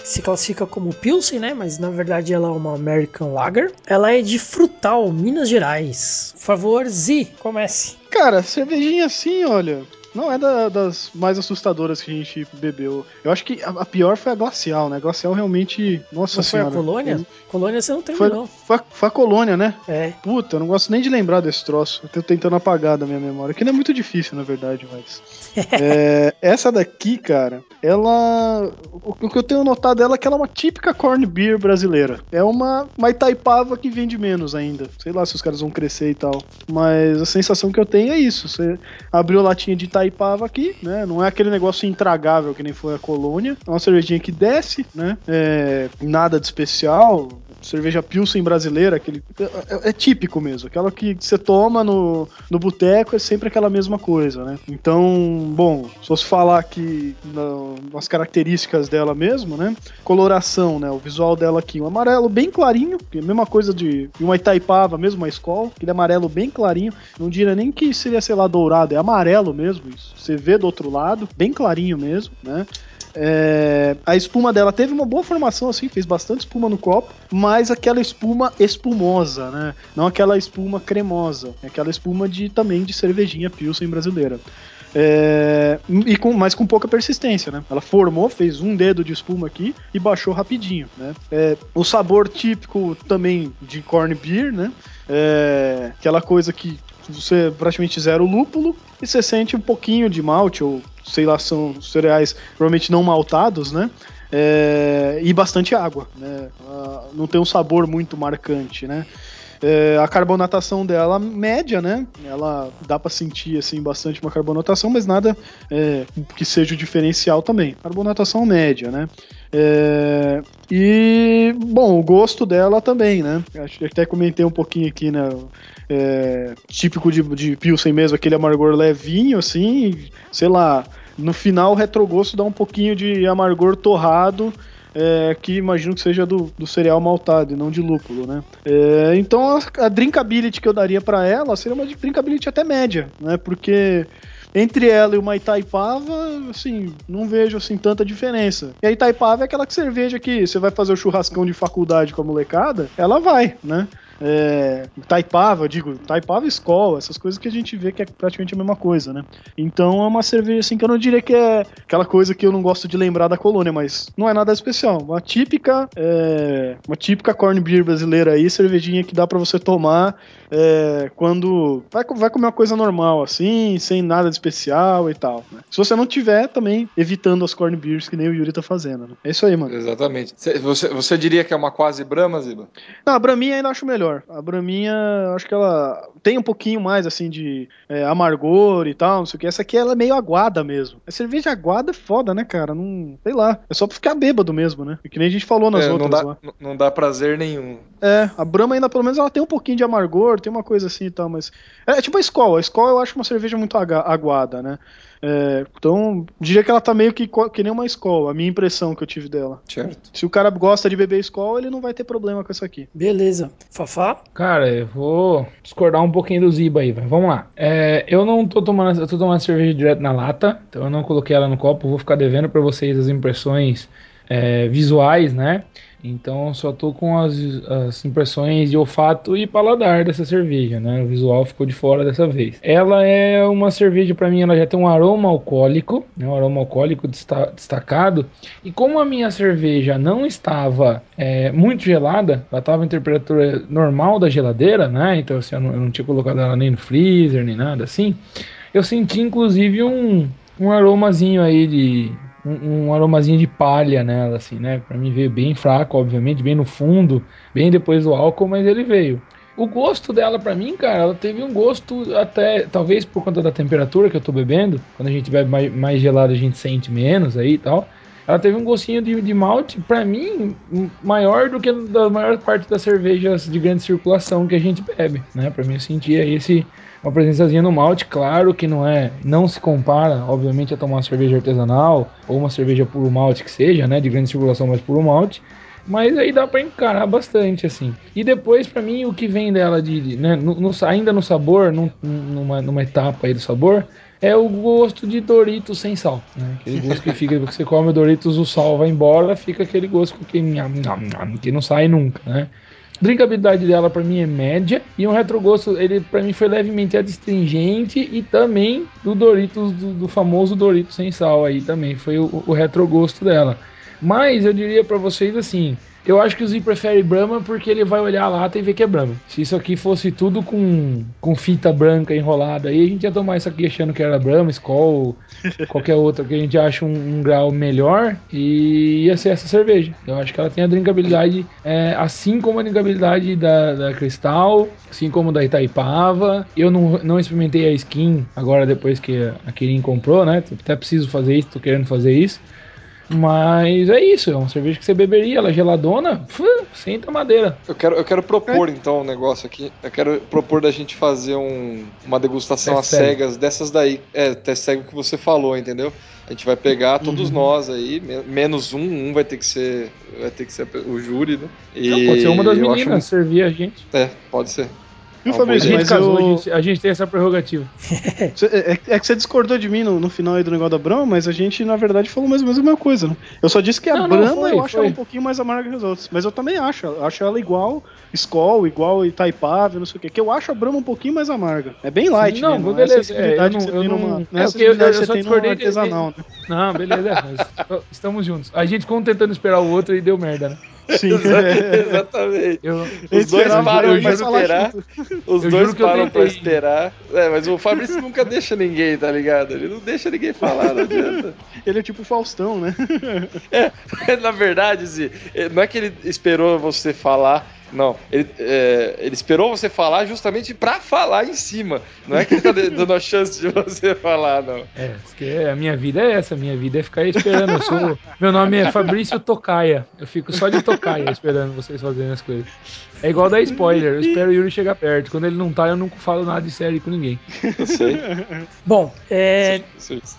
que se classifica como Pilsen, né? Mas na verdade ela é uma American Lager. Ela é de Frutal, Minas Gerais. Por favor, Zi, comece. Cara, cervejinha assim, olha. Não é da- das mais assustadoras que a gente bebeu. Eu acho que a, a pior foi a Glacial, né? A Glacial realmente. Nossa Não foi a senhora. Colônia? Colônia você não Foi, terminou. foi, a- foi a Colônia, né? É. Puta, eu não gosto nem de lembrar desse troço. Eu tô tentando apagar da minha memória. Que não é muito difícil, na verdade, mas. <laughs> É, essa daqui, cara, ela. O, o que eu tenho notado dela é que ela é uma típica corn beer brasileira. É uma, uma Itaipava que vende menos ainda. Sei lá se os caras vão crescer e tal. Mas a sensação que eu tenho é isso. Você abriu a latinha de Itaipava aqui, né? Não é aquele negócio intragável que nem foi a colônia. É uma cervejinha que desce, né? É, nada de especial cerveja Pilsen brasileira, aquele é, é típico mesmo, aquela que você toma no, no boteco é sempre aquela mesma coisa, né? Então, bom, se fosse falar aqui na- nas características dela mesmo, né? Coloração, né? O visual dela aqui, um amarelo bem clarinho, que é a mesma coisa de, uma Itaipava, mesmo uma escola, aquele amarelo bem clarinho, não diria nem que seria, sei lá, dourado, é amarelo mesmo, isso. Você vê do outro lado, bem clarinho mesmo, né? É, a espuma dela teve uma boa formação, assim, fez bastante espuma no copo, mas aquela espuma espumosa, né? Não aquela espuma cremosa, é aquela espuma de também de cervejinha Pilsen brasileira. É, e com, mas com pouca persistência, né? Ela formou, fez um dedo de espuma aqui e baixou rapidinho, né? É, o sabor típico também de corn beer, né? É, aquela coisa que você praticamente zero lúpulo e você sente um pouquinho de malte ou sei lá, são cereais provavelmente não maltados, né? É, e bastante água, né? Não tem um sabor muito marcante, né? É, a carbonatação dela média, né? Ela dá pra sentir assim bastante uma carbonatação, mas nada é, que seja o diferencial também. Carbonatação média, né? É, e bom, o gosto dela também, né? Acho que até comentei um pouquinho aqui, né? É, típico de, de Pilsen mesmo, aquele amargor levinho, assim, sei lá. No final, o retrogosto dá um pouquinho de amargor torrado, é, que imagino que seja do, do cereal maltado e não de lúpulo, né? É, então a, a drinkability que eu daria para ela seria uma drinkability até média, né? Porque entre ela e uma Itaipava, assim, não vejo assim tanta diferença. E a Itaipava é aquela que cerveja que você vai fazer o churrascão de faculdade com a molecada, ela vai, né? É, Taipava, eu digo, Taipava escola, essas coisas que a gente vê que é praticamente a mesma coisa, né? Então é uma cerveja assim que eu não diria que é aquela coisa que eu não gosto de lembrar da colônia, mas não é nada especial. Uma típica, é, uma típica corn beer brasileira aí, cervejinha que dá para você tomar é, quando vai, vai comer uma coisa normal, assim, sem nada de especial e tal. né? Se você não tiver, também evitando as corn beers que nem o Yuri tá fazendo. Né? É isso aí, mano. Exatamente. Cê- Você, você diria que é uma quase Brahma, Ziba? Não, a Braminha ainda acho melhor. A Braminha, acho que ela tem um pouquinho mais, assim, de é, amargor e tal, não sei o que. Essa aqui, ela é meio aguada mesmo. A cerveja aguada é foda, né, cara? Não, sei lá. É só pra ficar bêbado mesmo, né? Que nem a gente falou nas É, não, outras dá, lá. não dá prazer nenhum. É, a Brahma ainda, pelo menos, ela tem um pouquinho de amargor, tem uma coisa assim e tal, mas... É, tipo a Skol. A Skol eu acho uma cerveja muito aguada, né? É, então, diria que ela tá meio que, que nem uma Skol, a minha impressão que eu tive dela. Certo. Se o cara gosta de beber Skol, ele não vai ter problema com essa aqui. Beleza. Fafá? Cara, eu vou discordar um pouquinho do Ziba aí, vai. Vamos lá. É, eu não tô tomando, eu tô tomando cerveja direto na lata, então eu não coloquei ela no copo, vou ficar devendo pra vocês as impressões é, visuais, né? Então só tô com as, as, impressões de olfato e paladar dessa cerveja, né? O visual ficou de fora dessa vez. Ela é uma cerveja para mim, ela já tem um aroma alcoólico, né? um aroma alcoólico desta destacado. E como a minha cerveja não estava é, muito gelada, ela estava em temperatura normal da geladeira, né? Então assim, eu não, eu não tinha colocado ela nem no freezer nem nada assim. Eu senti inclusive um, um aromazinho aí de um, um, aromazinho de palha nela, assim, né? Pra mim veio bem fraco, obviamente, bem no fundo, bem depois do álcool, mas ele veio. O gosto dela, para mim, cara, ela teve um gosto até, talvez por conta da temperatura que eu tô bebendo, quando a gente bebe mais, mais gelado a gente sente menos aí e tal. Ela teve um gostinho de, de malte, para mim, maior do que da maior parte das cervejas de grande circulação que a gente bebe, né? Para mim eu sentia esse uma presençazinha no malte, claro que não é, não se compara, obviamente, a tomar uma cerveja artesanal ou uma cerveja puro malte que seja, né, de grande circulação, mas puro malte. Mas aí dá para encarar bastante, assim. E depois, para mim, o que vem dela de, né, no, no, ainda no sabor, num, numa, numa etapa aí do sabor, é o gosto de Doritos sem sal. Né? Aquele gosto que fica, você come o Doritos, o sal vai embora, fica aquele gosto que, que não sai nunca, né? Drinkabilidade dela para mim é média e um retrogosto ele para mim foi levemente adstringente e também do Doritos do, do, famoso Doritos sem sal aí também foi o, o retrogosto dela. Mas eu diria para vocês assim, eu acho que o Z prefere Brahma porque ele vai olhar a lata e ver que é Brahma. Se isso aqui fosse tudo com, com fita branca enrolada, aí a gente ia tomar isso aqui achando que era Brahma, Skol, qualquer outra que a gente acha um, um, grau melhor e ia ser essa cerveja. Eu acho que ela tem a drinkabilidade, é, assim como a drinkabilidade da, da Cristal, assim como da Itaipava. Eu não, não experimentei a skin agora depois que a Kirin comprou, né? Até preciso fazer isso, tô querendo fazer isso. Mas é isso, é uma cerveja que você beberia, ela é geladona, senta madeira. Eu quero, eu quero propor é. então um negócio aqui. Eu quero propor da gente fazer um, uma degustação às cegas dessas daí. É, teste cego que você falou, entendeu? A gente vai pegar todos uhum. nós aí, menos um, um vai ter que ser, vai ter que ser o júri, né? E Não, pode ser uma das meninas acho... servir a gente. É, pode ser. Fabrício? Mas casou, eu... a, gente, a, gente, tem essa prerrogativa. <laughs> é, é, que você discordou de mim no, no final aí do negócio da Brahma, mas a gente, na verdade, falou mais ou menos a mesma coisa, né? Eu só disse que a não, Brahma não, foi, eu acho ela um pouquinho mais amarga que as outras. Mas eu também acho. Acho ela igual Skol, igual Itaipava, não sei o quê. Que eu acho a Brahma um pouquinho mais amarga. É bem light, não, né? Não beleza, é essa é, eu não, eu não, numa. Não é essa eu, eu, você tem no artesanal, né? Não, beleza, é, <laughs> estamos juntos. A gente ficou tentando esperar o outro e deu merda, né? Sim, <laughs> exatamente. Eu, os dois param pra esperar. Os eu dois param pra esperar. É, mas o Fabrício nunca deixa ninguém, tá ligado? Ele não deixa ninguém falar, não adianta. Ele é tipo Faustão, né? É, <laughs> na verdade, Zi, não é que ele esperou você falar não, ele, é, ele esperou você falar justamente pra falar em cima. Não é que ele tá <laughs> dando a chance de você falar, não. É, porque a minha vida é essa, a minha vida é ficar esperando. Eu sou, meu nome é Fabrício Tocaia. Eu fico só de tocaia esperando vocês fazerem as coisas. É igual dar spoiler, eu espero o Yuri chegar perto. Quando ele não tá, eu não falo nada de série com ninguém. Eu sei. Bom, é,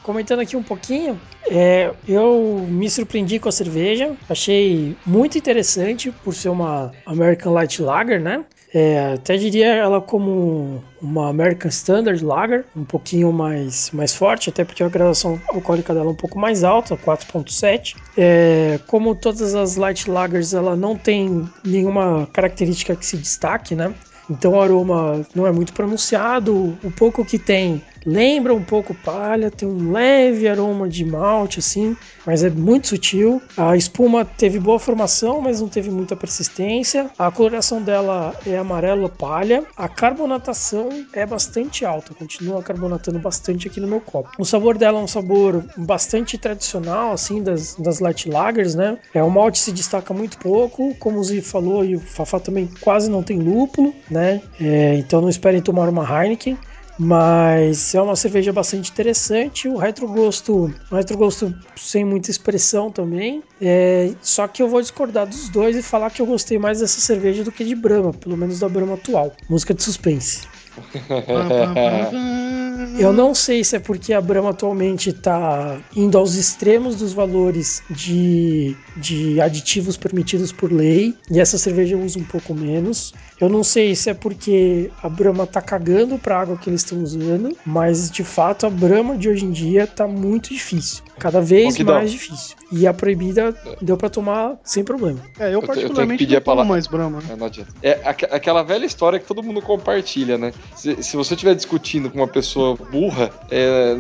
comentando aqui um pouquinho, é, eu me surpreendi com a cerveja, achei muito interessante por ser uma American Light Lager, né? É, até diria ela como uma American Standard Lager, um pouquinho mais, mais forte, até porque a graduação alcoólica dela é um pouco mais alta, 4.7. É, como todas as Light Lagers, ela não tem nenhuma característica que se destaque, né? Então o aroma não é muito pronunciado, o pouco que tem lembra um pouco palha, tem um leve aroma de malte assim, mas é muito sutil. A espuma teve boa formação, mas não teve muita persistência. A coloração dela é amarelo palha. A carbonatação é bastante alta, continua carbonatando bastante aqui no meu copo. O sabor dela é um sabor bastante tradicional assim das, das light lagers, né? É o malte se destaca muito pouco, como o Zi falou e o Fafá também quase não tem lúpulo, né? É, então não esperem tomar uma Heineken. Mas é uma cerveja bastante interessante. O retrogosto, o retrogosto sem muita expressão também. É, só que eu vou discordar dos dois e falar que eu gostei mais dessa cerveja do que de Brahma, pelo menos da Brahma atual. Música de suspense. <laughs> Eu não sei se é porque a Brahma atualmente está indo aos extremos dos valores de, de aditivos permitidos por lei e essa cerveja usa um pouco menos. Eu não sei se é porque a Brahma tá cagando pra água que eles estão usando, mas de fato a Brahma de hoje em dia tá muito difícil. Cada vez mais difícil. E a proibida deu pra tomar sem problema. É, eu Eu te- eu tenho que particularmente pedir não a palavra. tomo mais Brahma. É, não adianta. É aqu- aquela velha história que todo mundo compartilha, né? Se, se você estiver discutindo com uma pessoa burra, é,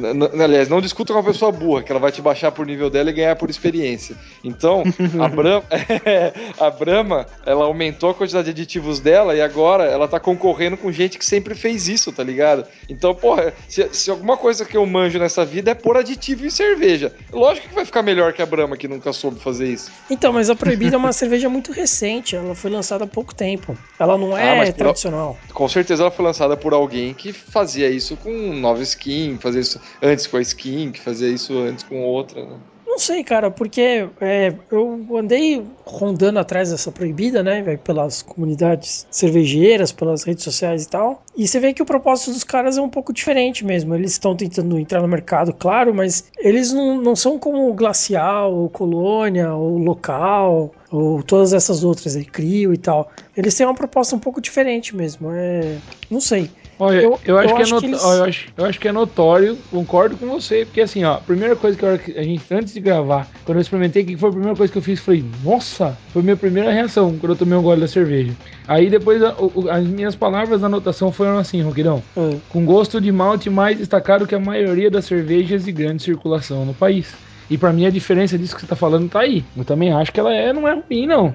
aliás, não discuta com uma pessoa burra, que ela vai te baixar por nível dela e ganhar por experiência. Então, a Brahma, <laughs> a Brahma, ela aumentou a quantidade de aditivos dela e agora ela tá concorrendo com gente que sempre fez isso, tá ligado? Então, porra, se, se alguma coisa que eu manjo nessa vida é pôr aditivo em cerveja, lógico que vai ficar melhor que a Brahma, que nunca soube fazer isso. Então, mas a proibida é uma <laughs> cerveja muito recente, ela foi lançada há pouco tempo. Ela não Ah, é por- tradicional. Com certeza ela foi lançada por alguém que fazia isso com nova skin, fazia isso antes com a skin, que fazia isso antes com outra, né? Não sei, cara, porque é, eu andei rondando atrás dessa proibida, né, pelas comunidades cervejeiras, pelas redes sociais e tal. E você vê que o propósito dos caras é um pouco diferente mesmo. Eles estão tentando entrar no mercado, claro, mas eles não, não são como Glacial, ou Colônia, ou Local, ou todas essas outras aí, Crio e tal. Eles têm uma proposta um pouco diferente mesmo. É, não sei. Olha, Eu- eu, acho eu que acho é not- que eles- ó, eu, acho, eu acho que é notório, concordo com você, porque assim, ó, a primeira coisa que, a gente, antes de gravar, quando eu experimentei, o que foi a primeira coisa que eu fiz? Falei, nossa, foi minha primeira reação quando eu tomei um gole da cerveja. Aí depois a- o- o- as minhas palavras da anotação foram assim, Roquidão, É. com gosto de malte mais destacado que a maioria das cervejas de grande circulação no país. E pra mim a diferença disso que você tá falando tá aí. Eu também acho que ela é, não é ruim, não.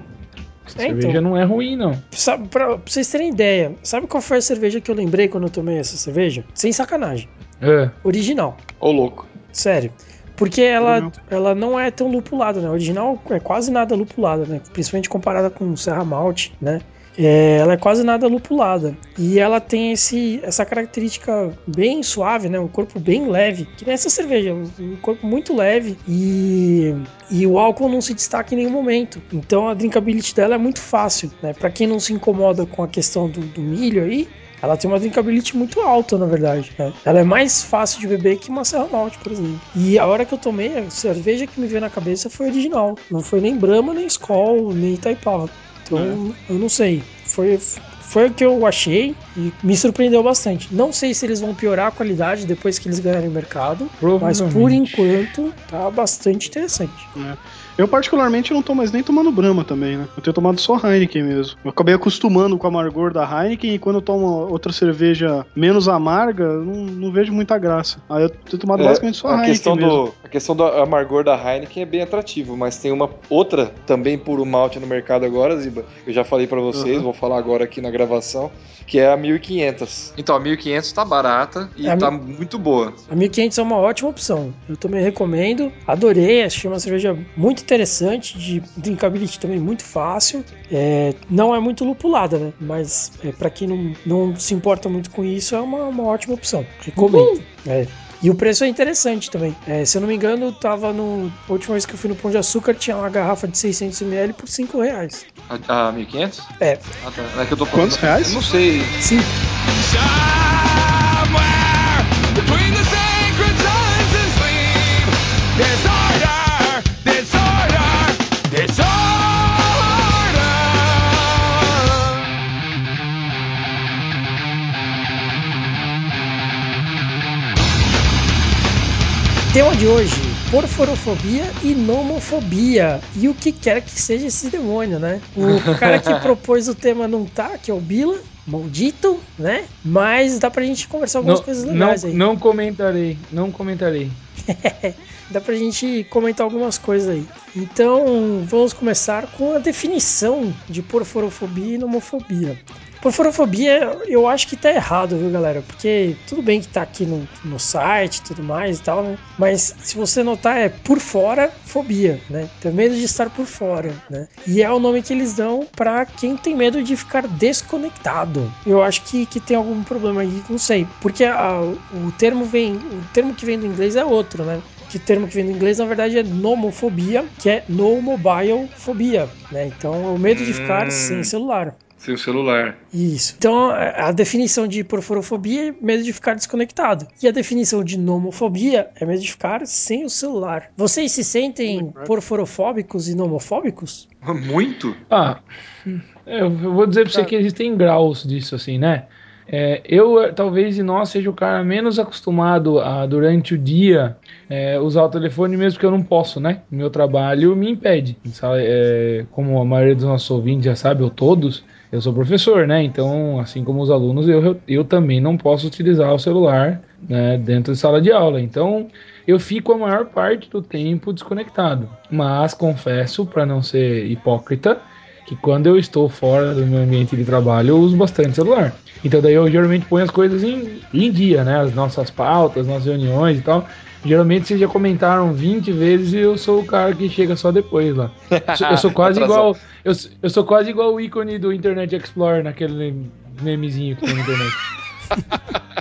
Essa É, então. cerveja não é ruim, não. Sabe, pra, pra vocês terem ideia, sabe qual foi a cerveja que eu lembrei quando eu tomei essa cerveja? Sem sacanagem. É. Original. Ô louco. Sério. Porque ela, Não. ela não é tão lupulada, né? A original é quase nada lupulada, né? Principalmente comparada com Serra Malte, né? É, ela é quase nada lupulada. E ela tem esse, essa característica bem suave, né? Um corpo bem leve. Que nem essa cerveja. Um corpo muito leve. E, e o álcool não se destaca em nenhum momento. Então a drinkability dela é muito fácil, né? Pra quem não se incomoda com a questão do, do milho aí, ela tem uma drinkability muito alta, na verdade. né? Ela é mais fácil de beber que uma Serra Malte, por exemplo. E a hora que eu tomei, a cerveja que me veio na cabeça foi original. Não foi nem Brahma, nem Skol, nem Itaipava. Então, eu não sei. Foi, foi o que eu achei e me surpreendeu bastante. Não sei se eles vão piorar a qualidade depois que eles ganharem o mercado, mas por enquanto tá bastante interessante. Eu, particularmente, não tô mais nem tomando Brahma também, né? Eu tenho tomado só Heineken mesmo. Eu acabei acostumando com o amargor da Heineken e quando eu tomo outra cerveja menos amarga, eu não, não vejo muita graça. Aí eu tenho tomado É, basicamente só a Heineken questão mesmo. do A questão do amargor da Heineken é bem atrativo, mas tem uma outra também puro malte no mercado agora, Ziba. Eu já falei pra vocês, Uhum. vou falar agora aqui na gravação, que é a 1500. Então, a 1500 tá barata e É tá mi- muito boa. A 1500 é uma ótima opção. Eu também recomendo. Adorei, achei uma cerveja muito interessante, de drinkability também muito fácil. É, não é muito lupulada, né? Mas é, para quem não, não se importa muito com isso, é uma, uma ótima opção. Recomendo. É. E o preço é interessante também. É, se eu não me engano, tava no. A última vez que eu fui no Pão de Açúcar, tinha uma garrafa de 600ml por 5 reais. A, a 1500? É, Ah, tá. É que eu tô Quantos reais? Eu não sei. 5. Somewhere between the sacred signs and sleep, Tema de hoje: porforofobia e nomofobia. E o que quer que seja esse demônio, né? O <laughs> cara que propôs o tema não tá, que é o Bila, maldito, né? Mas dá pra gente conversar algumas Não, coisas não, legais aí. não comentarei, não comentarei. <laughs> Dá pra gente comentar algumas coisas aí. Então, vamos começar com a definição de porforofobia e nomofobia. Porforofobia, eu acho que tá errado, viu, galera? Porque tudo bem que tá aqui no, no site e tudo mais e tal, né? Mas se você notar, é por fora fobia, né? Tem medo de estar por fora, né? E é o nome que eles dão pra quem tem medo de ficar desconectado. Eu acho que, que tem algum problema aí, não sei. Porque a- o termo vem, o termo que vem do inglês é outro, né? Que o termo que vem do inglês, na verdade, é nomofobia, que é no mobile fobia, né? Então, é o medo de ficar Hum. sem celular. Sem o celular. Isso. Então, a definição de porforofobia é medo de ficar desconectado. E a definição de nomofobia é medo de ficar sem o celular. Vocês se sentem porforofóbicos e nomofóbicos? <laughs> Muito? Ah, eu vou dizer pra você que existem graus disso, assim, né? É, eu, talvez, de nós, seja o cara menos acostumado a, durante o dia, é, usar o telefone, mesmo que eu não posso, né? Meu trabalho me impede. Sabe? É, como a maioria dos nossos ouvintes já sabe, ou todos, eu sou professor, né? Então, assim como os alunos, eu, eu, também não posso utilizar o celular né, dentro de sala de aula. Então, eu fico a maior parte do tempo desconectado. Mas confesso, para não ser hipócrita, que quando eu estou fora do meu ambiente de trabalho, eu uso bastante celular. Então daí eu geralmente ponho as coisas em, em dia, né? As nossas pautas, nossas reuniões e tal. Geralmente vocês já comentaram 20 vezes e eu sou o cara que chega só depois lá. Eu sou, eu sou <laughs> quase igual. Eu, eu sou quase igual o ícone do Internet Explorer naquele memezinho que tem na internet. <laughs>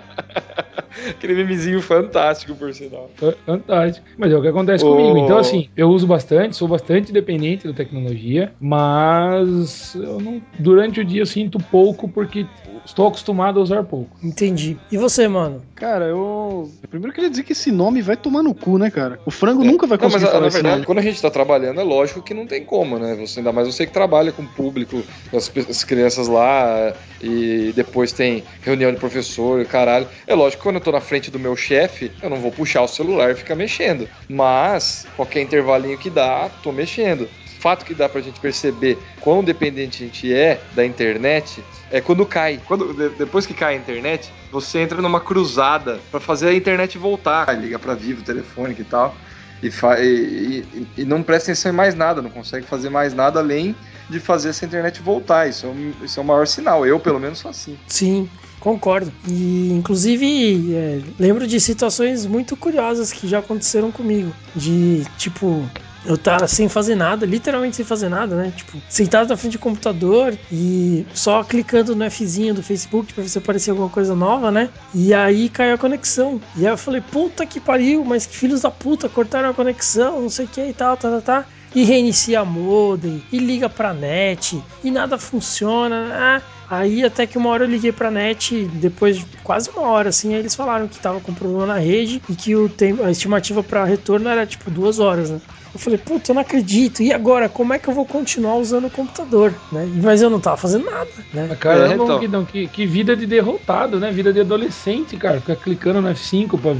Aquele memezinho fantástico, por sinal. Fantástico. Mas é o que acontece oh. comigo. Então, assim, eu uso bastante, sou bastante dependente da tecnologia, mas eu não, durante o dia eu sinto pouco porque estou acostumado a usar pouco. Entendi. E você, mano? Cara, eu. Primeiro queria dizer que esse nome vai tomar no cu, né, cara? O frango é. nunca vai conseguir não, mas, falar na verdade, quando a gente tá trabalhando, é lógico que não tem como, né? Você, ainda mais você que trabalha com o público, as, as crianças lá, e depois tem reunião de professor, caralho. É lógico que quando eu tô na frente do meu chefe, eu não vou puxar o celular e ficar mexendo. Mas, qualquer intervalinho que dá, tô mexendo fato que dá pra gente perceber quão dependente a gente é da internet é quando cai. Quando, depois que cai a internet, você entra numa cruzada para fazer a internet voltar. Liga para Vivo, telefônica e tal. E, e, e, e, não presta atenção em mais nada, não consegue fazer mais nada além de fazer essa internet voltar. Isso é, um, isso é o maior sinal. Eu, pelo menos, sou assim. Sim, concordo. E, inclusive, é, lembro de situações muito curiosas que já aconteceram comigo. De, tipo, eu tava sem fazer nada, literalmente sem fazer nada, né? Tipo, sentado na frente do computador e só clicando no Fzinho do Facebook pra ver se aparecia alguma coisa nova, né? E aí caiu a conexão. E aí eu falei, puta que pariu, mas que filhos da puta, cortaram a conexão, não sei o que e tal, tá, tá, tá. E reinicia a modem, e liga pra net, e nada funciona. Ah, Aí até que uma hora eu liguei pra net, depois de quase uma hora, assim, aí eles falaram que tava com problema na rede e que o tempo, a estimativa para retorno era tipo duas horas, né? Eu falei, puta, eu não acredito. E agora, como é que eu vou continuar usando o computador? Né? Mas eu não tava fazendo nada, né? Caramba, é, então. que, não, que, que, vida de derrotado, né? Vida de adolescente, cara. Ficar clicando no F5 pra.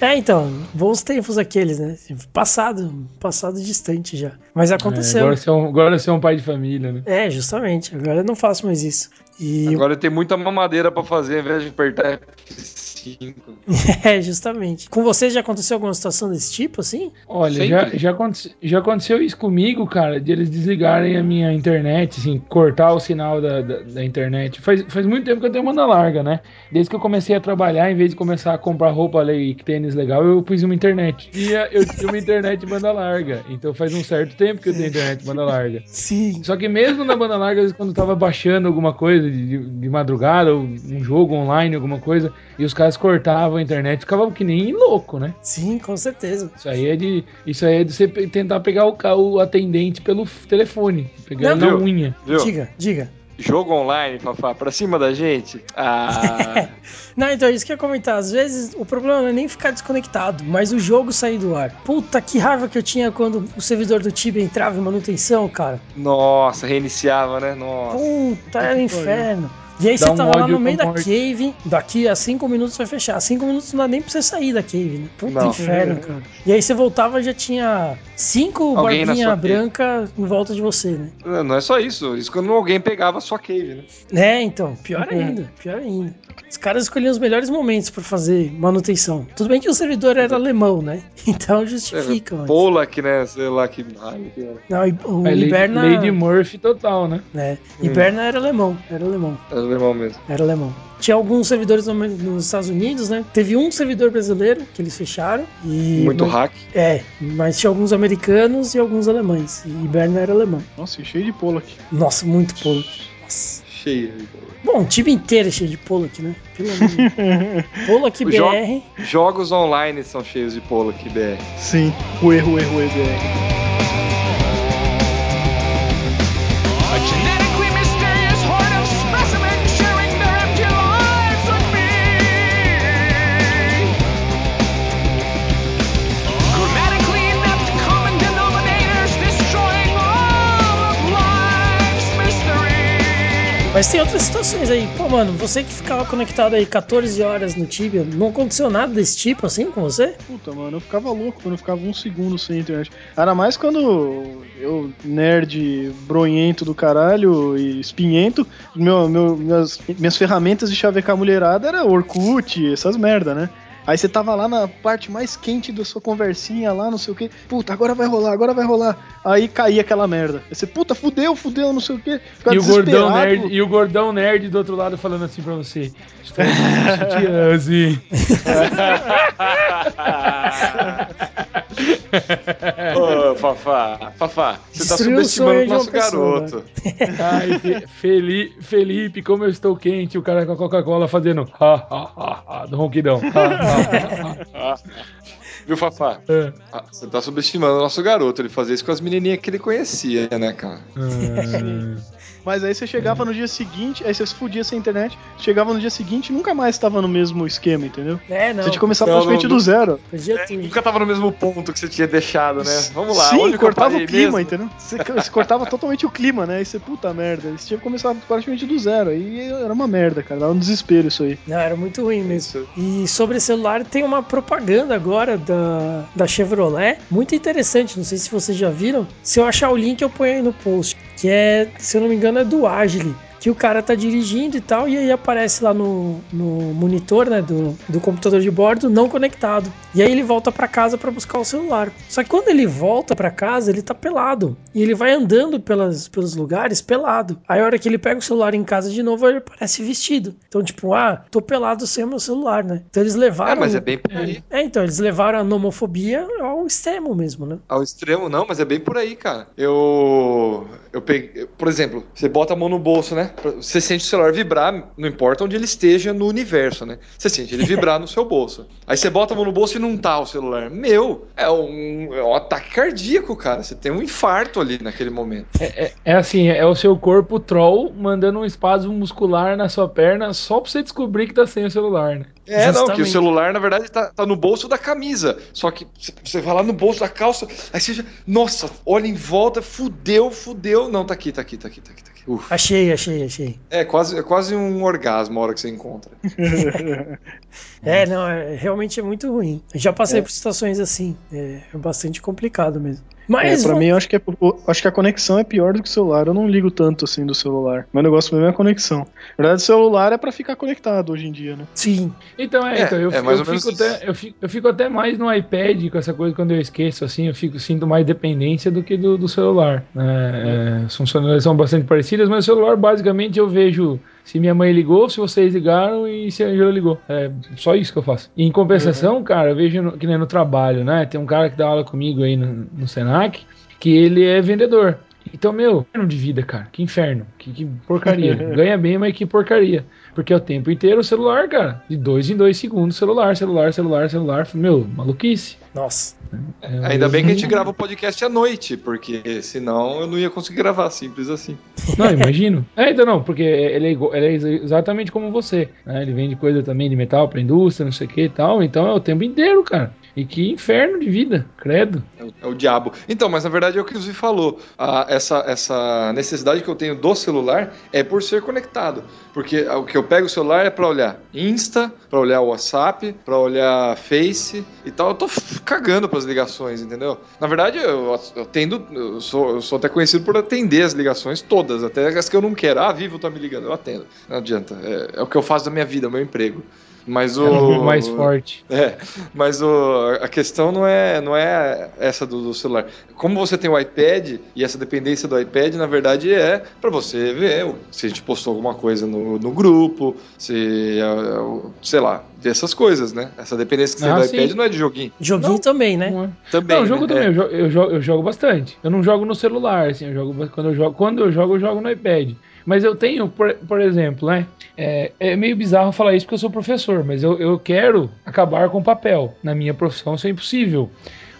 É, então, bons tempos aqueles, né? Passado, passado distante já. Mas aconteceu. É, agora, você é um, agora você é um pai de família, né? É, justamente. Agora eu não faço mais isso. E agora tem muita mamadeira para fazer, ao invés de apertar <laughs> É, justamente. Com você já aconteceu alguma situação desse tipo, assim? Olha, já, já, aconteceu, já aconteceu isso comigo, cara, de eles desligarem a minha internet, assim, cortar o sinal da, da, da, internet. Faz, faz muito tempo que eu tenho banda larga, né? Desde que eu comecei a trabalhar, em vez de começar a comprar roupa e tênis legal, eu pus uma internet. E eu tinha uma internet banda larga. Então faz um certo tempo que eu tenho internet banda larga. Sim. Só que mesmo na banda larga, quando eu tava baixando alguma coisa de, de madrugada, ou um jogo online, alguma coisa, e os caras cortavam a internet, ficavam que nem louco, né? Sim, com certeza. Isso aí é de, isso aí é de você tentar pegar o, o atendente pelo telefone, pegar na unha. Viu? Diga, diga. Jogo online, Fafá, pra cima da gente? Ah. <laughs> não, então, isso que eu ia comentar. Às vezes o problema não é nem ficar desconectado, mas o jogo sair do ar. Puta, que raiva que eu tinha quando o servidor do Tibia entrava em manutenção, cara. Nossa, reiniciava, né? Nossa. Puta, era um inferno. E aí Dá você um tava lá no meio da cave, daqui a 5 minutos vai fechar. 5 minutos não dá nem pra você sair da cave, né? Puta não. inferno, cara. E aí você voltava já tinha cinco barbinha branca em volta de você, né? Não é só isso. Isso quando alguém pegava a sua cave, né? É, então. Pior uhum. ainda. Pior ainda. Os caras escolhiam os melhores momentos para fazer manutenção. Tudo bem que o servidor era alemão, né? <laughs> Então justifica. É, Polak, né? Sei lá que. Não, o é, Iberna. Lady Murphy total, né? É. Iberna hum. era alemão. Era alemão. Era alemão mesmo. Era alemão. Tinha alguns servidores nos Estados Unidos, né? Teve um servidor brasileiro que eles fecharam. E, Muito mas, hack. É, mas tinha alguns americanos e alguns alemães. E Iberna era alemão. Nossa, cheio de Polak. Nossa, muito Polak. Nossa. Cheio de Polak. Bom, o time inteiro é cheio de Polak, né? Pelo amor Polak <laughs> BR. Jo jogos online são cheios de Polak BR. Sim, o erro, erro, erro, BR. Mas tem outras situações aí. Pô, mano, você que ficava conectado aí 14 horas no Tibia, não aconteceu nada desse tipo assim com você? Puta, mano, eu ficava louco quando eu ficava um segundo sem internet. Era mais quando eu, nerd bronhento do caralho e espinhento, meu, meu, minhas, minhas ferramentas de chavecar mulherada era Orkut, essas merda, né? Aí você tava lá na parte mais quente da sua conversinha lá, não sei o que. Puta, agora vai rolar, agora vai rolar. Aí caía aquela merda. Aí você, puta, fudeu, fudeu, não sei o que. E o, gordão nerd, e o gordão nerd do outro lado falando assim pra você. Estou assim. <laughs> <laughs> <laughs> Ô, Fafá, Fafá, você tá subestimando o nosso pessoa, garoto. Ai, Felipe, Felipe, como eu estou quente, o cara com a Coca-Cola fazendo ha, ha, ha, ha, do ronquidão. <laughs> Viu, Fafá? É. Ah, você tá subestimando o nosso garoto. Ele fazia isso com as menininhas que ele conhecia, né, cara? Hum. <laughs> Mas aí você chegava no dia seguinte, aí você se fudia sem internet, chegava no dia seguinte e nunca mais estava no mesmo esquema, entendeu? É, não. Você tinha que começar praticamente do zero. É, nunca tava no mesmo ponto que você tinha deixado, né? Vamos lá. Sim, cortava o clima, mesmo? entendeu? Você, você cortava totalmente o clima, né? Aí você, puta merda. Você tinha que começar praticamente do zero. Aí era uma merda, cara. Dava um desespero isso aí. Não, era muito ruim mesmo. E sobre celular, tem uma propaganda agora da, da Chevrolet, muito interessante. Não sei se vocês já viram. Se eu achar o link, eu ponho aí no post. Que é, se eu não me engano, do Agile que o cara tá dirigindo e tal, e aí aparece lá no, no monitor, né, do, do computador de bordo, não conectado. E aí ele volta para casa para buscar o celular. Só que quando ele volta para casa, ele tá pelado. E ele vai andando pelas, pelos lugares pelado. Aí a hora que ele pega o celular em casa de novo, ele parece vestido. Então, tipo, ah, tô pelado sem o meu celular, né? Então eles levaram. É, mas é bem por aí. É, então, eles levaram a nomofobia ao extremo mesmo, né? Ao extremo, não, mas é bem por aí, cara. Eu. Eu peguei. Por exemplo, você bota a mão no bolso, né? Você sente o celular vibrar, não importa onde ele esteja no universo, né? Você sente ele vibrar no seu bolso. Aí você bota a mão no bolso e não tá o celular. Meu, é um, é um ataque cardíaco, cara. Você tem um infarto ali naquele momento. É, é, é assim, é o seu corpo troll mandando um espasmo muscular na sua perna só pra você descobrir que tá sem o celular, né? É, Justamente. não, que o celular, na verdade, tá, tá, no bolso da camisa. Só que você vai lá no bolso da calça, aí você já. Nossa, olha em volta, fudeu, fudeu. Não, tá aqui, tá aqui, tá aqui, tá aqui. Achei, achei, achei. É quase, é quase um orgasmo a hora que você encontra. <laughs> é, não, é, realmente é muito ruim. Já passei é. por situações assim. É, é bastante complicado mesmo. Mas é, pra mim, eu acho que, é, acho que a conexão é pior do que o celular. Eu não ligo tanto assim do celular. Meu negócio mesmo é a conexão. Na verdade, o celular é para ficar conectado hoje em dia, né? Sim. Então, é, é então eu, é eu, fico até, eu, fico, eu fico até mais no iPad com essa coisa quando eu esqueço, assim, eu fico sinto mais dependência do que do, do celular. É, é, as funcionalidades são bastante parecidas, mas o celular, basicamente, eu vejo se minha mãe ligou, se vocês ligaram e se a Angela ligou. É só isso que eu faço. E em compensação, uhum. cara, eu vejo no, que nem no trabalho, né? Tem um cara que dá aula comigo aí no, no Senac, que ele é vendedor. Então, meu, inferno de vida, cara. Que inferno. Que, que porcaria. <laughs> Ganha bem, mas que porcaria. Porque é o tempo inteiro o celular, cara. De dois em dois segundos, celular, celular, celular, celular. Meu, maluquice. Nossa. É, Ainda bem que a gente grava o podcast à noite, porque senão eu não ia conseguir gravar, simples assim. Não, imagino. <laughs> É, então não, porque ele é, ele é exatamente como você. Né? Ele vende coisa também de metal pra indústria, não sei o que e tal. Então é o tempo inteiro, cara. E que inferno de vida, credo. É o, é o diabo. Então, mas na verdade é o que o Zui falou. Essa, essa necessidade que eu tenho do celular é por ser conectado. Porque o que eu pego o celular é para olhar Insta, para olhar WhatsApp, para olhar Face e tal. Eu tô cagando para as ligações, entendeu? Na verdade, eu, eu tendo, eu sou, eu sou até conhecido por atender as ligações todas, até as que eu não quero. Ah, Vivo tá me ligando, eu atendo. Não adianta. É, é o que eu faço da minha vida, meu emprego. Mas o. É mais forte. <laughs> É, mas o, a questão não é, não é essa do, do, celular. Como você tem o iPad, e essa dependência do iPad, na verdade, é para você ver se a gente postou alguma coisa no, no grupo, se. sei lá, ver essas coisas, né? Essa dependência que você ah, tem do sim. iPad não é de joguinho. Joguinho não, também, né? É. Também. Não, jogo né? também. É. Eu, jogo, eu, jogo, eu jogo bastante. Eu não jogo no celular, assim, eu jogo. Quando eu jogo, quando eu jogo, eu jogo no iPad. Mas eu tenho, por, por exemplo, né? É, é, meio bizarro falar isso porque eu sou professor, mas eu, eu quero acabar com o papel. Na minha profissão isso é impossível.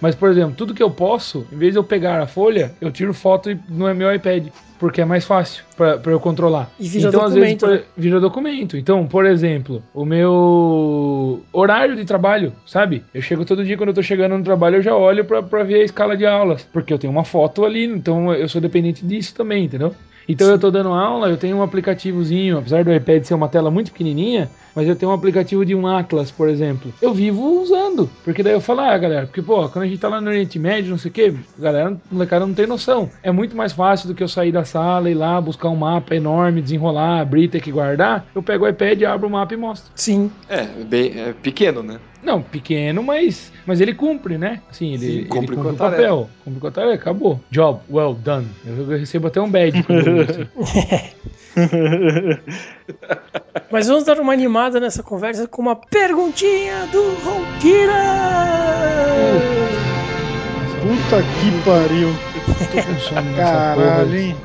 Mas, por exemplo, tudo que eu posso, em vez de eu pegar a folha, eu tiro foto no meu iPad, porque é mais fácil para eu controlar. E vira então, documento. às vezes, por, vira documento. Então, por exemplo, o meu horário de trabalho, sabe? Eu chego todo dia, quando eu tô chegando no trabalho, eu já olho para ver a escala de aulas, porque eu tenho uma foto ali, então eu sou dependente disso também, entendeu? Então eu tô dando aula, eu tenho um aplicativozinho, apesar do iPad ser uma tela muito pequenininha, mas eu tenho um aplicativo de um Atlas, por exemplo. Eu vivo usando. Porque daí eu falo, ah, galera, porque, pô, quando a gente tá lá no Oriente Médio, não sei o quê, galera, molecada não tem noção. É muito mais fácil do que eu sair da sala, ir lá, buscar um mapa enorme, desenrolar, abrir, ter que guardar. Eu pego o iPad, abro o mapa e mostro. Sim. É, bem, é pequeno, né? Não, pequeno, mas, mas ele cumpre, né? Assim, ele, Sim, ele cumpre cumpre, o papel. Cumpre com a tarefa, acabou. Job well done. Eu recebo até um badge quando eu assim. <laughs> Mas vamos dar uma animada nessa conversa com uma perguntinha do Ronquira! Puta que pariu. Tô com sono nessa Caralho, porra. hein?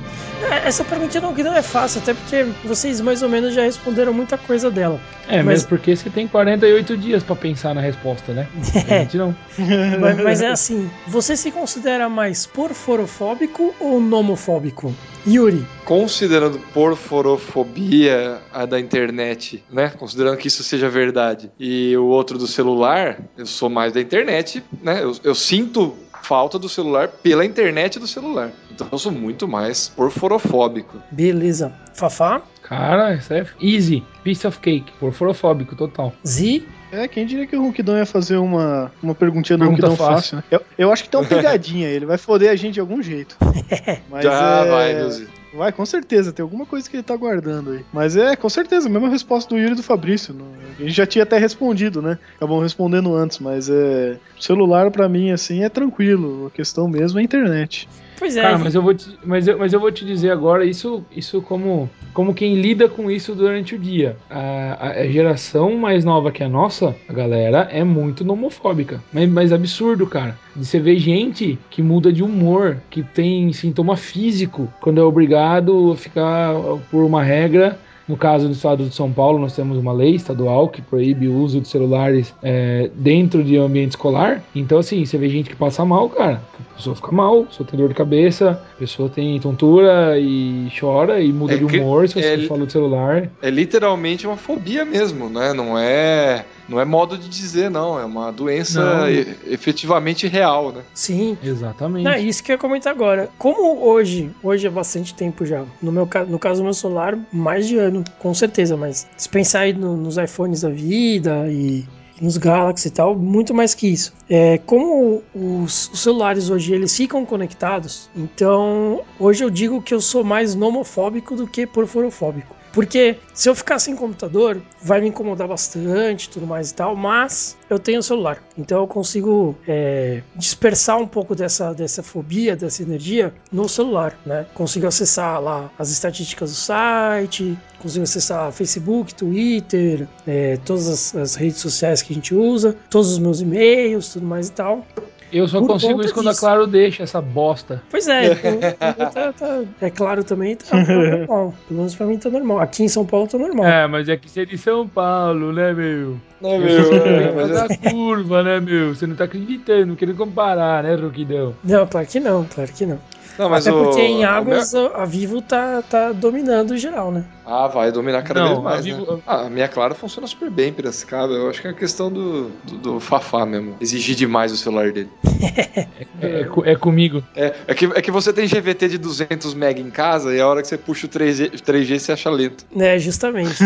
É, Essa perguntinha não, que não é fácil, até porque vocês mais ou menos já responderam muita coisa dela. É, Mas- mesmo porque você tem 48 dias pra pensar na resposta, né? <laughs> A gente não. <laughs> Mas, mas é assim, você se considera mais porforofóbico ou nomofóbico? Yuri, Considerando porforofobia a da internet, né? Considerando que isso seja verdade, e o outro do celular, eu sou mais da internet, né? Eu, eu sinto falta do celular pela internet do celular. Então eu sou muito mais porforofóbico. beleza. Fafá, Cara, isso é easy. Piece of cake. Porforofóbico, total. Zi, É, quem diria que o Ronquidão ia fazer uma, uma perguntinha do Pergunta Ronquidão fácil, né? Eu, eu acho que tem uma pegadinha aí, ele vai foder a gente de algum jeito. <laughs> Mas Já é... vai, Nilzi. Vai, com certeza, tem alguma coisa que ele tá guardando aí. Mas é, com certeza, a mesma resposta do Yuri e do Fabrício. não- A gente já tinha até respondido, né? Acabamos respondendo antes, mas é. Celular pra mim, assim, é tranquilo. A questão mesmo é a internet. Pois é. Cara, mas eu vou te, mas eu, mas eu vou te dizer agora isso, isso como, como quem lida com isso durante o dia. A, a geração mais nova que a nossa, a galera, é muito nomofóbica. Mas, mas absurdo, cara. De você ver gente que muda de humor, que tem sintoma físico, quando é obrigado a ficar por uma regra. No caso do estado de São Paulo, nós temos uma lei estadual que proíbe o uso de celulares é, dentro de ambiente escolar. Então, assim, você vê gente que passa mal, cara. A pessoa fica mal, a pessoa tem dor de cabeça, a pessoa tem tontura e chora e muda É de humor se você é- fala do celular. É literalmente uma fobia mesmo, né? Não é, não é modo de dizer, não. É uma doença Não. e- efetivamente real, né? Sim. Exatamente. Não, isso que eu ia comentar agora. Como hoje, hoje é bastante tempo já. No meu no caso do meu celular, mais de ano, com certeza, mas se pensar aí no- nos iPhones da vida e nos Galaxy e tal, muito mais que isso. É, como os, os celulares hoje eles ficam conectados, então hoje eu digo que eu sou mais nomofóbico do que porforofóbico. Porque se eu ficar sem computador, vai me incomodar bastante tudo mais e tal, mas eu tenho celular. Então eu consigo é, dispersar um pouco dessa, dessa fobia, dessa energia no celular, né? Consigo acessar lá as estatísticas do site, consigo acessar Facebook, Twitter, é, todas as, as redes sociais que a gente usa, todos os meus e-mails, tudo mais e tal. Eu só Por consigo isso quando a disso. Claro deixa essa bosta. Pois é, então, tá- tá- é claro também, tá, tá normal. Pelo menos pra mim tá normal. Aqui em São Paulo tá normal. É, mas é que você é de São Paulo, né, meu? Não, Eu sou é, fora da curva, né, meu? Você não tá acreditando, querendo comparar, né, Roquidão? Não, claro que não, claro que não. Não, mas Até o- porque em águas a Vivo tá, tá dominando geral, né? Ah, vai dominar cada Não, vez mais, a Vivo- né? Ah, a minha Claro funciona super bem em Piracicaba. Eu acho que é a questão do, do, do Fafá mesmo. Exigir demais o celular dele. <laughs> É, é é comigo. É, é, que, é que você tem GVT de 200 MB em casa e a hora que você puxa o 3G, 3G você acha lento. É, justamente. <laughs>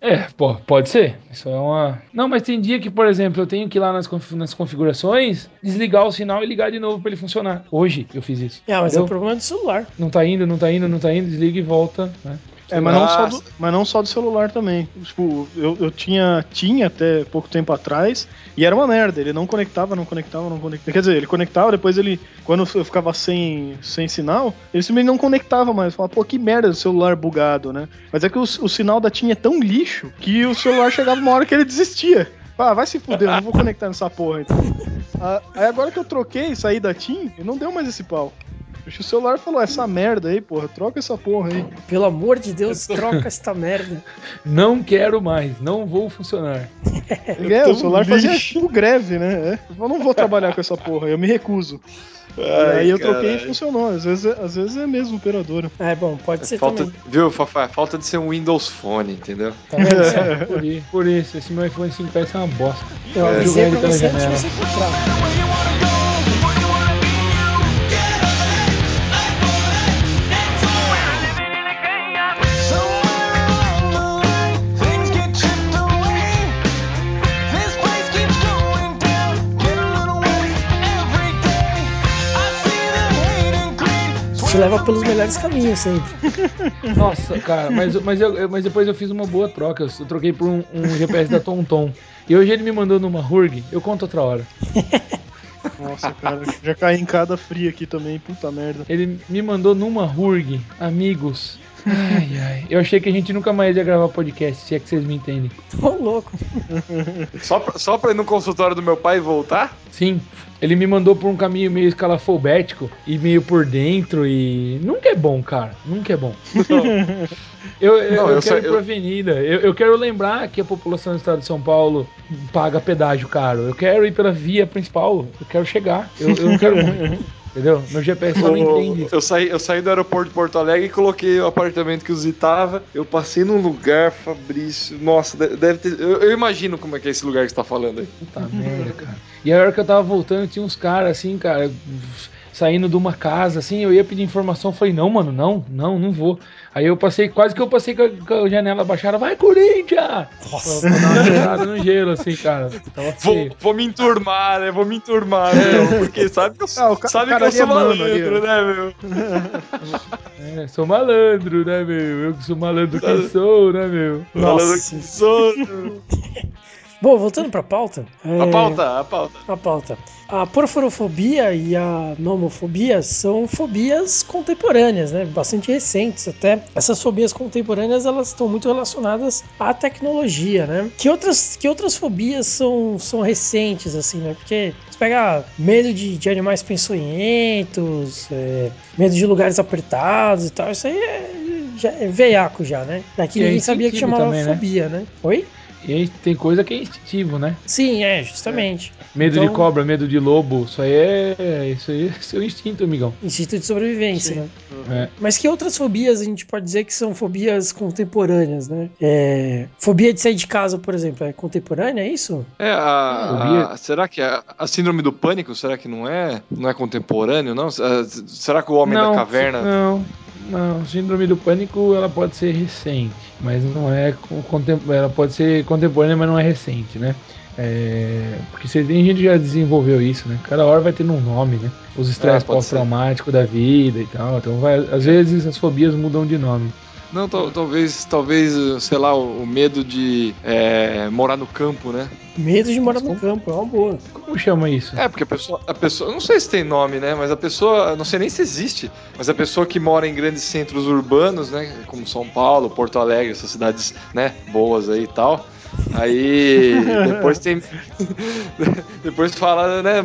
É, pô, pode ser. Isso é uma. Não, mas tem dia que, por exemplo, eu tenho que ir lá nas, nas configurações, desligar o sinal e ligar de novo pra ele funcionar. Hoje eu fiz isso. É, mas é Entendeu? o problema do celular. Não tá indo, não tá indo, não tá indo, desliga e volta. Né? É, mas não, só Nossa. do, mas não só do celular também. Tipo, eu, eu tinha, tinha até pouco tempo atrás e era uma merda. Ele não conectava, não conectava, não conectava. Quer dizer, ele conectava, depois ele, quando eu ficava sem, sem sinal, ele simplesmente não conectava mais. Falava, pô, que merda do celular bugado, né? Mas é que o, o sinal da TIM é tão lixo que o celular chegava uma hora que ele desistia. Ah, vai se fuder, eu não vou conectar nessa porra então. Ah, aí agora que eu troquei, saí da TIM, não deu mais esse pau. O celular falou, essa merda aí, porra, troca essa porra aí. Pelo amor de Deus, troca esta merda. <laughs> Não quero mais, não vou funcionar. <laughs> É, o celular fazia tipo greve, né? É. Eu não vou trabalhar com essa porra, eu me recuso. e aí eu troquei e funcionou. Às vezes, é- às vezes é mesmo operadora. É, bom, pode ser Falta, também. viu, Fafá? Falta de ser um Windows Phone, entendeu? Tá? <laughs> É, por, i- por isso, esse meu iPhone 5S é uma bosta. Eu É, pra ele você pela antes de janela. Te leva pelos melhores caminhos sempre. <laughs> Nossa, cara, mas, mas, eu, mas depois eu fiz uma boa troca. Eu troquei por um, um GPS da TomTom. E hoje ele me mandou numa Hurg. Eu conto outra hora. <laughs> Nossa, cara, já caí em cada fria aqui também, puta merda. Ele me mandou numa Hurg, amigos. Ai, ai. Eu achei que a gente nunca mais ia gravar podcast, se é que vocês me entendem. Tô louco. Só pra, só pra ir no consultório do meu pai e voltar? Sim, ele me mandou por um caminho meio escalafobético e meio por dentro e. Nunca é bom, cara. Nunca é bom. <laughs> Eu, eu, Não, eu eu quero sei- ir pra eu- avenida. Eu, eu quero lembrar que a população do estado de São Paulo paga pedágio caro. Eu quero ir pela via principal. Eu quero chegar. Eu, eu não quero. <laughs> Entendeu? Meu GPS só não entende. Eu saí, eu saí do aeroporto de Porto Alegre e coloquei o apartamento que o Zi tava. Eu passei num lugar, Fabrício. Nossa, de- deve ter. Eu, eu imagino como é que é esse lugar que você tá falando aí. Puta merda, cara. E a hora que eu tava voltando, tinha uns caras assim, cara, saindo de uma casa, assim, eu ia pedir informação, eu falei, não, mano, não, não, não vou. Aí eu passei, quase que eu passei com a, com a janela baixada, vai, Corinthians! Nossa. Pra dar uma no gelo, assim, cara. Tava Vou, feio. vou me enturmar, né? Vou me enturmar, meu, Porque sabe que eu, Ah, o ca- sabe que eu sou é mano malandro, ali, né, meu? É, sou malandro, né, meu? Eu que sou malandro que sou, né, meu? Malandro Nossa. que sou. <laughs> Bom, voltando pra pauta. A é, pauta, a pauta. A pauta. A porforofobia e a nomofobia são fobias contemporâneas, né? Bastante recentes até. Essas fobias contemporâneas elas estão muito relacionadas à tecnologia, né? Que outras, que outras fobias são, são recentes, assim, né? Porque você pega medo de, de animais peçonhentos, é, medo de lugares apertados e tal, isso aí é, já é veiaco já, né? Daqui ninguém sabia que chamava também, né? fobia, né? Oi? E aí tem coisa que é instintivo, né? Sim, é, justamente. Medo Então- de cobra, medo de lobo, isso aí é. Isso aí é seu instinto, amigão. Instinto de sobrevivência, né? É. Mas que outras fobias a gente pode dizer que são fobias contemporâneas, né? É, fobia de sair de casa, por exemplo, é contemporânea, é isso? É, a, Fobia. a- será que a, a síndrome do pânico, será que não é, não é contemporâneo, não? Será que o homem da caverna... Não, não. Síndrome do pânico ela pode ser recente, mas não é ela pode ser contemporânea, mas não é recente, né? É, porque você tem gente que já desenvolveu isso, né? Cada hora vai tendo um nome, né? Os estresses Ah, pode pós-traumáticos da vida e tal. Então, vai, às vezes as fobias mudam de nome. Não, tal- talvez, talvez, sei lá, o, medo de é, morar no campo, né? Medo de morar no campo, é uma boa. Como chama isso? É, porque a pessoa, a pessoa, não sei se tem nome, né? Mas a pessoa, não sei nem se existe, mas a pessoa que mora em grandes centros urbanos, né? Como São Paulo, Porto Alegre, essas cidades, né? Boas aí e tal. Aí depois tem, <laughs> depois fala, né?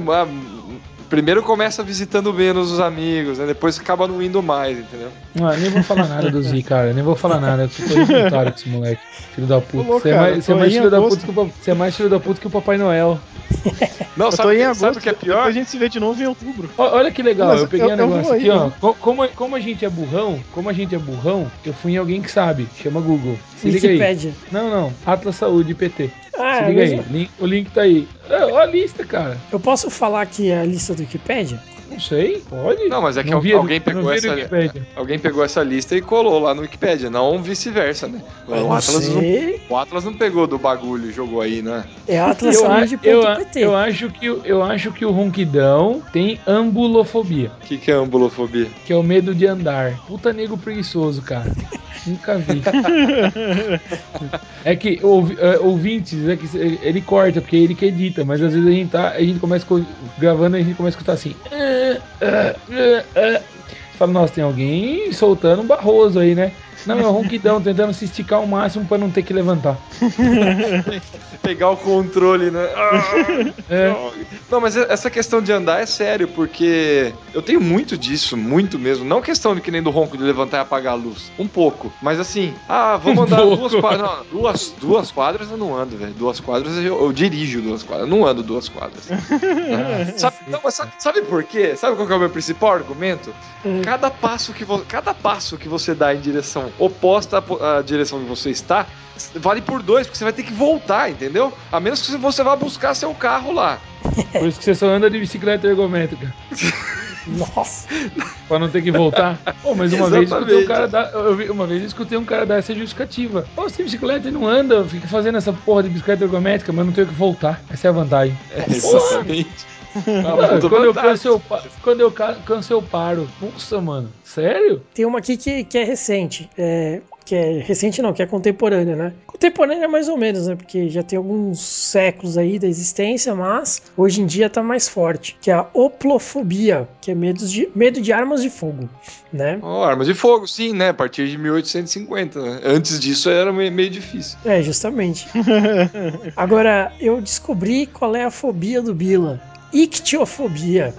Primeiro começa visitando menos os amigos, né? Depois acaba não indo mais, entendeu? Ah, nem vou falar nada do Z, cara. Nem vou falar nada. Eu tô involuntário com esse moleque. Filho da puta. Você é mais, é filho da agosto. puta que o, pa- você é mais filho da puta que o Papai Noel. <laughs> Não, Eu tô sabe, em que- agosto, sabe o que é pior? a gente se vê de novo em outubro. Olha que legal, Mas eu peguei eu- um negócio aqui, ó. Co- Como, como a gente é burrão, como a gente é burrão, eu fui em alguém que sabe. Chama Google. Se liga aí. Não, não. Atlas Saúde PT. Ah, Se liga mas aí. Link- o link tá aí. Olha a lista, cara. Eu posso falar aqui a lista do Wikipédia? Não sei. Pode. Não, mas é que Não alguém pegou não essa-. Alguém pegou essa lista e colou lá no Wikipedia, não vice-versa, né? Eu O Atlas, não, sei. o Atlas não pegou do bagulho e jogou aí, né? É Eu, a- atlassaúde.pt. eu, a- eu acho que, o- eu acho que o ronquidão tem ambulofobia, O que, que é ambulofobia? que é o medo de andar. Puta nego preguiçoso, cara. Nunca vi. <laughs> é que ouvi- é, ouvintes, é que ele corta, porque ele que edita, mas às vezes a gente tá, a gente começa co- gravando e a gente começa a escutar assim. "Ah, ah, ah, ah." Fala, nossa, tem alguém soltando um barroso aí, né? Não, é o ronquidão tentando se esticar ao máximo pra não ter que levantar. <laughs> Pegar o controle, né? Ah, <laughs> É. Não, mas essa questão de andar é sério, porque eu tenho muito disso, muito mesmo. Não questão de que nem do ronco de levantar e apagar a luz. Um pouco. Mas assim, ah, vamos Um andar pouco. duas quadras. Não, duas, duas quadras eu não ando, velho. Duas quadras eu, eu dirijo duas quadras. Eu não ando duas quadras. <laughs> Ah, sabe, não, mas sabe, sabe por quê? Sabe qual que é o meu principal argumento? Hum. Cada passo que, vo- cada passo que você dá em direção oposta à direção que você está, vale por dois, porque você vai ter que voltar, entendeu? A menos que você vá buscar seu carro lá. <laughs> Por isso que você só anda de bicicleta ergométrica. <laughs> Nossa. Pra não ter que voltar. Pô, mas uma vez eu escutei um cara dar. eu vi- uma vez eu escutei um cara dar essa justificativa. Pô, você tem bicicleta e não anda, fica fazendo essa porra de bicicleta ergométrica, mas não tenho que voltar. Essa é a vantagem. Exatamente. Quando, eu canso, eu, quando eu ca- canso, eu paro. Nossa, mano. Sério? Tem uma aqui que, que é recente. É, que é recente não, que é contemporânea, né? Contemporânea mais ou menos, né? Porque já tem alguns séculos aí da existência, mas hoje em dia tá mais forte. Que é a oplofobia, que é medo de, medo de armas de fogo, né? Ó, armas de fogo, sim, né? A partir de 1850, né? Antes disso era meio, meio difícil. É, justamente. <laughs> Agora, eu descobri qual é a fobia do Bila. Ictiofobia.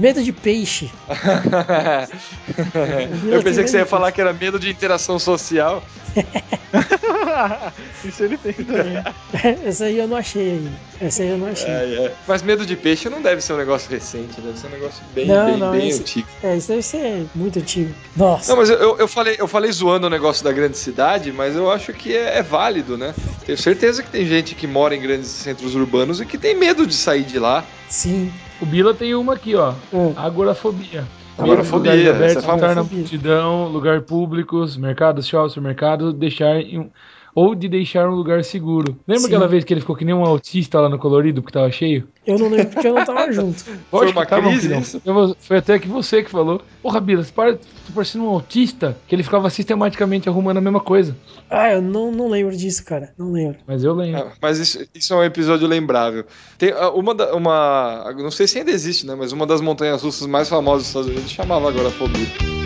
Medo de peixe. <laughs> Eu pensei que você ia falar que era medo de interação social. <laughs> Isso ele tem também. <laughs> Essa aí eu não achei ainda. Essa aí eu não achei. É, é. Mas medo de peixe não deve ser um negócio recente, deve ser um negócio bem, Não, bem, não, bem esse- antigo. É, isso deve ser muito antigo. Nossa. Não, mas eu- eu, eu, falei, eu falei zoando o negócio da grande cidade, mas eu acho que é, é válido, né? Tenho certeza que tem gente que mora em grandes centros urbanos e que tem medo de sair de lá. Sim. O Bila tem uma aqui, ó. Hum. Agorafobia. Agorafobia, Lugares essa é abertos, estar na multidão, lugar públicos, mercados, shopping, supermercado, deixar em um- ou de deixar um lugar seguro. Lembra Sim. aquela vez que ele ficou que nem um autista lá no colorido porque tava cheio? Eu não lembro porque eu não tava junto. <laughs> Foi Lógico uma tava, crise isso? Eu Foi até que você que falou. Porra, Bila, você para, tá parecendo um autista que ele ficava sistematicamente arrumando a mesma coisa. Ah, eu não, não lembro disso, cara. Não lembro. Mas eu lembro. É, mas isso, isso é um episódio lembrável. Tem ah, uma, da- uma. Não sei se ainda existe, né? Mas uma das montanhas russas mais famosas dos Estados Unidos chamava agorafobia.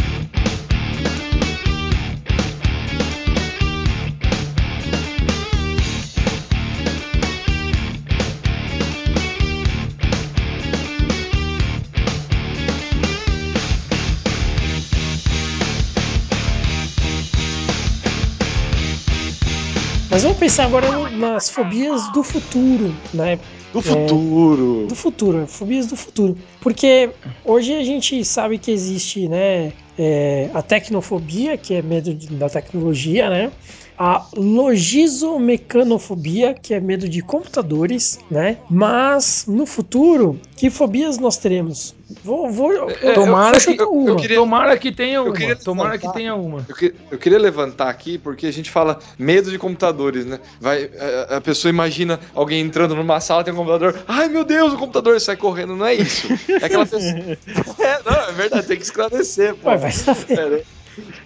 Mas vamos pensar agora nas fobias do futuro, né? Do futuro. Do futuro, fobias do futuro. Porque hoje a gente sabe que existe, né, é, a tecnofobia, que é medo da tecnologia, né? A logizomecanofobia, que é medo de computadores, né? Mas no futuro, que fobias nós teremos? Vou, vou, eu- eu Tomara vou que- eu- uma. eu queria- Tomara que tenha uma. queria Tomara que tenha uma. Eu, que- eu queria levantar aqui porque a gente fala medo de computadores, né? Vai, a, a pessoa imagina alguém entrando numa sala, tem um computador, ai meu Deus, o computador sai correndo. Não é isso. É aquela <laughs> pessoa. <laughs> É, não, é verdade, tem que esclarecer, pô. Ué, vai saber. É, né?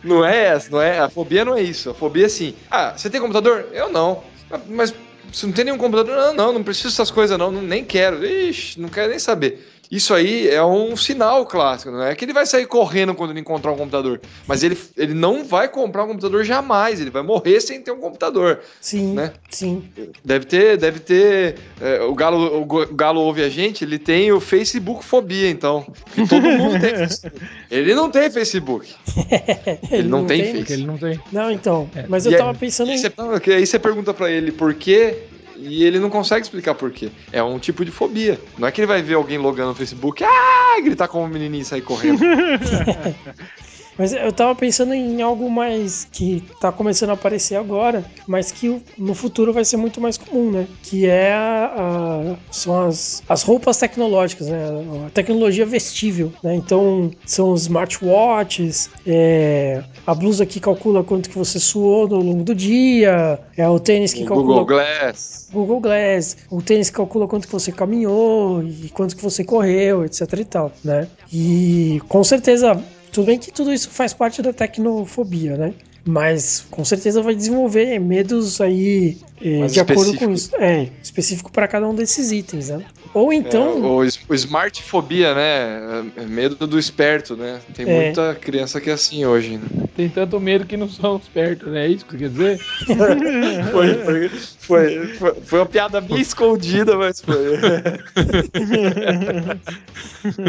Não é essa, não é. A fobia não é isso. A fobia é assim. Ah, você tem computador? Eu não. "Ah, Mas você não tem nenhum computador? Não, não, não preciso dessas coisas, não. Nem quero. Ixi, não quero nem saber. Isso aí é um sinal clássico, não é que ele vai sair correndo quando ele encontrar um computador. Mas ele, ele não vai comprar um computador jamais. Ele vai morrer sem ter um computador. Sim, né? sim. Deve ter, deve ter. é, o, Galo, o Galo ouve a gente, ele tem o Facebook fobia, então. Porque todo <laughs> mundo tem Facebook. Ele não tem Facebook. <laughs> Ele não tem Porque Face. ele não tem. Não, então. Mas eu E tava aí- pensando em. você- não, que aí você pergunta pra ele por quê e ele não consegue explicar por quê. É um tipo de fobia. Não é que ele vai ver alguém logando no Facebook, ah, gritar como um menininho e sair correndo. <laughs> Mas eu tava pensando em algo mais que tá começando a aparecer agora, mas que no futuro vai ser muito mais comum, né? Que é a, a- são as, as roupas tecnológicas, né? A tecnologia vestível, né? Então são os smartwatches, é, a blusa que calcula quanto que você suou ao longo do dia, é o tênis que o calcula Google Glass. Google Glass, o tênis calcula quanto que você caminhou e quanto que você correu, etc e tal, né? E com certeza, tudo bem que tudo isso faz parte da tecnofobia, né? Mas com certeza vai desenvolver medos aí é, Mais de acordo com específico. isso. É, específico para cada um desses itens, né? Ou então, É, o, o smartfobia, né? É medo do esperto, né? Tem É. muita criança que é assim hoje. Né? Tem tanto medo que não são espertos, né? É isso que você quer dizer? <laughs> Foi, foi, foi, foi, foi uma piada bem escondida, mas foi. <laughs>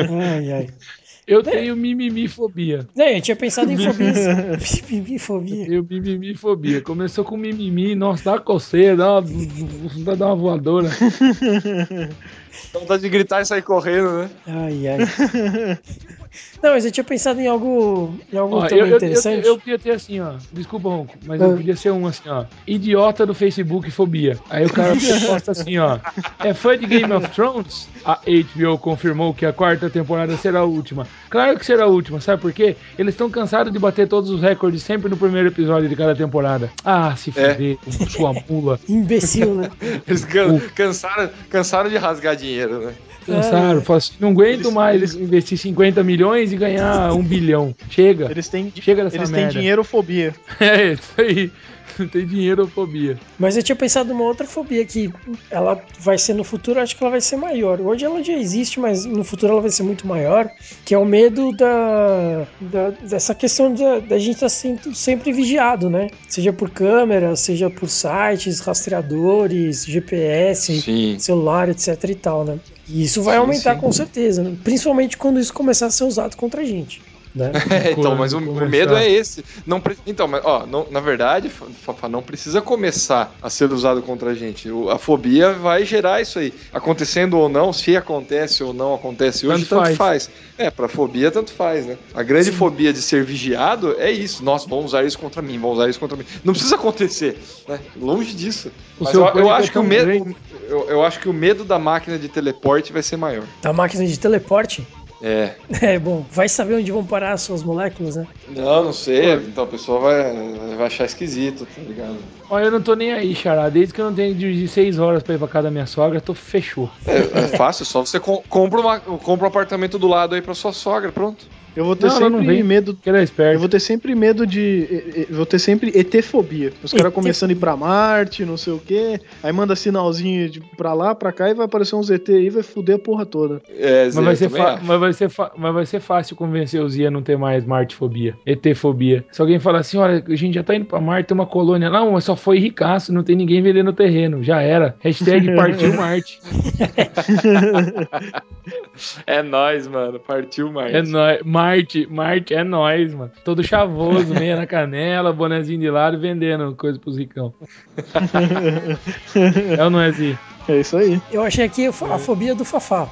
ai, ai. Eu tenho mimimifobia. Não, eu tinha pensado em fobias. <laughs> Mimifobia. Eu mimimifobia. Começou com mimimi, nossa, dá uma coceira, dá uma, dá dá uma voadora. <laughs> Dá vontade de gritar e sair correndo, né? Ai, ai. <laughs> Não, mas eu tinha pensado em algo, em algo Ó, também eu, eu, interessante. eu, eu podia ter assim, ó. Desculpa, Ronco, mas Ah. eu podia ser um assim, ó. Idiota do Facebook fobia. Aí o cara <laughs> posta assim, ó. É fã de Game of Thrones? A HBO confirmou que a quarta temporada será a última. Claro que será a última, sabe por quê? Eles estão cansados de bater todos os recordes sempre no primeiro episódio de cada temporada. Ah, se É. fuder, sua mula. <laughs> Imbecil, né? Eles can- cansaram, cansaram de rasgar dinheiro, né? Cansaram. Falaram assim, não aguento Eles- mais eles- investir 50 milhões e ganhar um bilhão. Chega. Eles têm, Chega dessa eles têm merda. dinheirofobia. <laughs> É, isso aí. Não tem dinheirofobia. Mas eu tinha pensado numa outra fobia que ela vai ser no futuro, acho que ela vai ser maior. Hoje ela já existe, mas no futuro ela vai ser muito maior, que é o medo da, da- dessa questão da, da gente estar sempre, sempre vigiado, né? Seja por câmera, seja por sites, rastreadores, GPS, Sim. celular, etc e tal, né? E isso vai Sim, aumentar sim. com certeza, né? principalmente quando isso começar a ser usado contra a gente. Né? <laughs> É, então, mas o, medo é esse. Não, então, mas, ó, não- na verdade, Fa- Fafá, não precisa começar a ser usado contra a gente. O- a fobia vai gerar isso aí. Acontecendo ou não, se acontece ou não acontece hoje, Tanto tanto, faz. faz. É, pra fobia, tanto faz, né? A grande fobia de ser vigiado é isso. Nossa, vão usar isso contra mim, vão usar isso contra mim. Não precisa acontecer, né? Longe disso. O Mas eu, eu pânico é acho que o medo. Eu, eu acho que o medo da máquina de teleporte vai ser maior. A máquina de teleporte, É. é bom, vai saber onde vão parar as suas moléculas, né? Não, não sei. Então a pessoa vai, vai achar esquisito, tá ligado? Olha, eu não tô nem aí, Xará. Desde que eu não tenho que dirigir 6 horas pra ir pra casa da minha sogra, tô fechou. É, é fácil, só você com- compra, uma, compra um apartamento do lado aí pra sua sogra, pronto. Eu vou ter Não, ela não sempre vem. medo. Que ela é Eu vou ter sempre medo de. e- e- Vou ter sempre ET-fobia. Os caras começando a ir pra Marte, não sei o quê. Aí manda sinalzinho de pra lá, pra cá e vai aparecer uns ET aí e vai foder a porra toda. É, Zé, Mas vai, eu ser mas, vai ser mas vai ser fácil convencer o Zia a não ter mais Martefobia, ET-fobia. Se alguém falar assim, olha, a gente já tá indo pra Marte, tem uma colônia. Não, mas só foi ricaço, não tem ninguém vendendo terreno. Já era. Hashtag <laughs> <laughs> partiu Marte. É nóis, mano. Partiu mais. É nóis. Marte, Marte é nóis, mano. Todo chavoso, meia na canela, bonezinho de lado, vendendo coisa pros ricão. <laughs> é ou não é? É isso aí. Eu achei aqui a fo- a fobia do Fafá.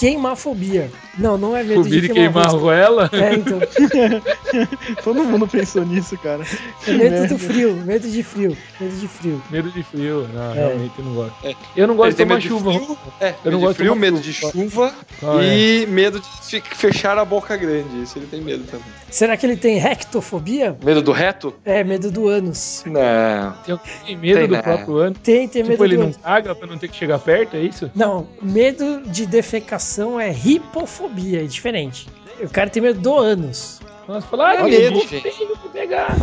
Queimafobia. Não, não é medo Fobia de de queimar queimar a goela? É, então. <laughs> Todo mundo pensou nisso, cara. Que medo merda. do frio, medo de frio, medo de frio. Medo de frio. Não, É. realmente eu não gosto. Eu não gosto Ele de tomar medo de chuva. frio, É, Eu medo não de gosto de frio, medo de chuva. Qual e medo de fechar a boca grande. Isso ele tem medo também. Será que ele tem rectofobia? Medo do reto? É, medo do ânus. Não. Tem tem medo Tem, do né? próprio ano? Tem, tem Tipo, medo ele do não ânus. caga pra não ter que chegar perto, é isso? Não, medo de defecação é hipofobia, é diferente. O cara tem medo do ânus. Nossa, falar, ah, medo, tenho que pegar.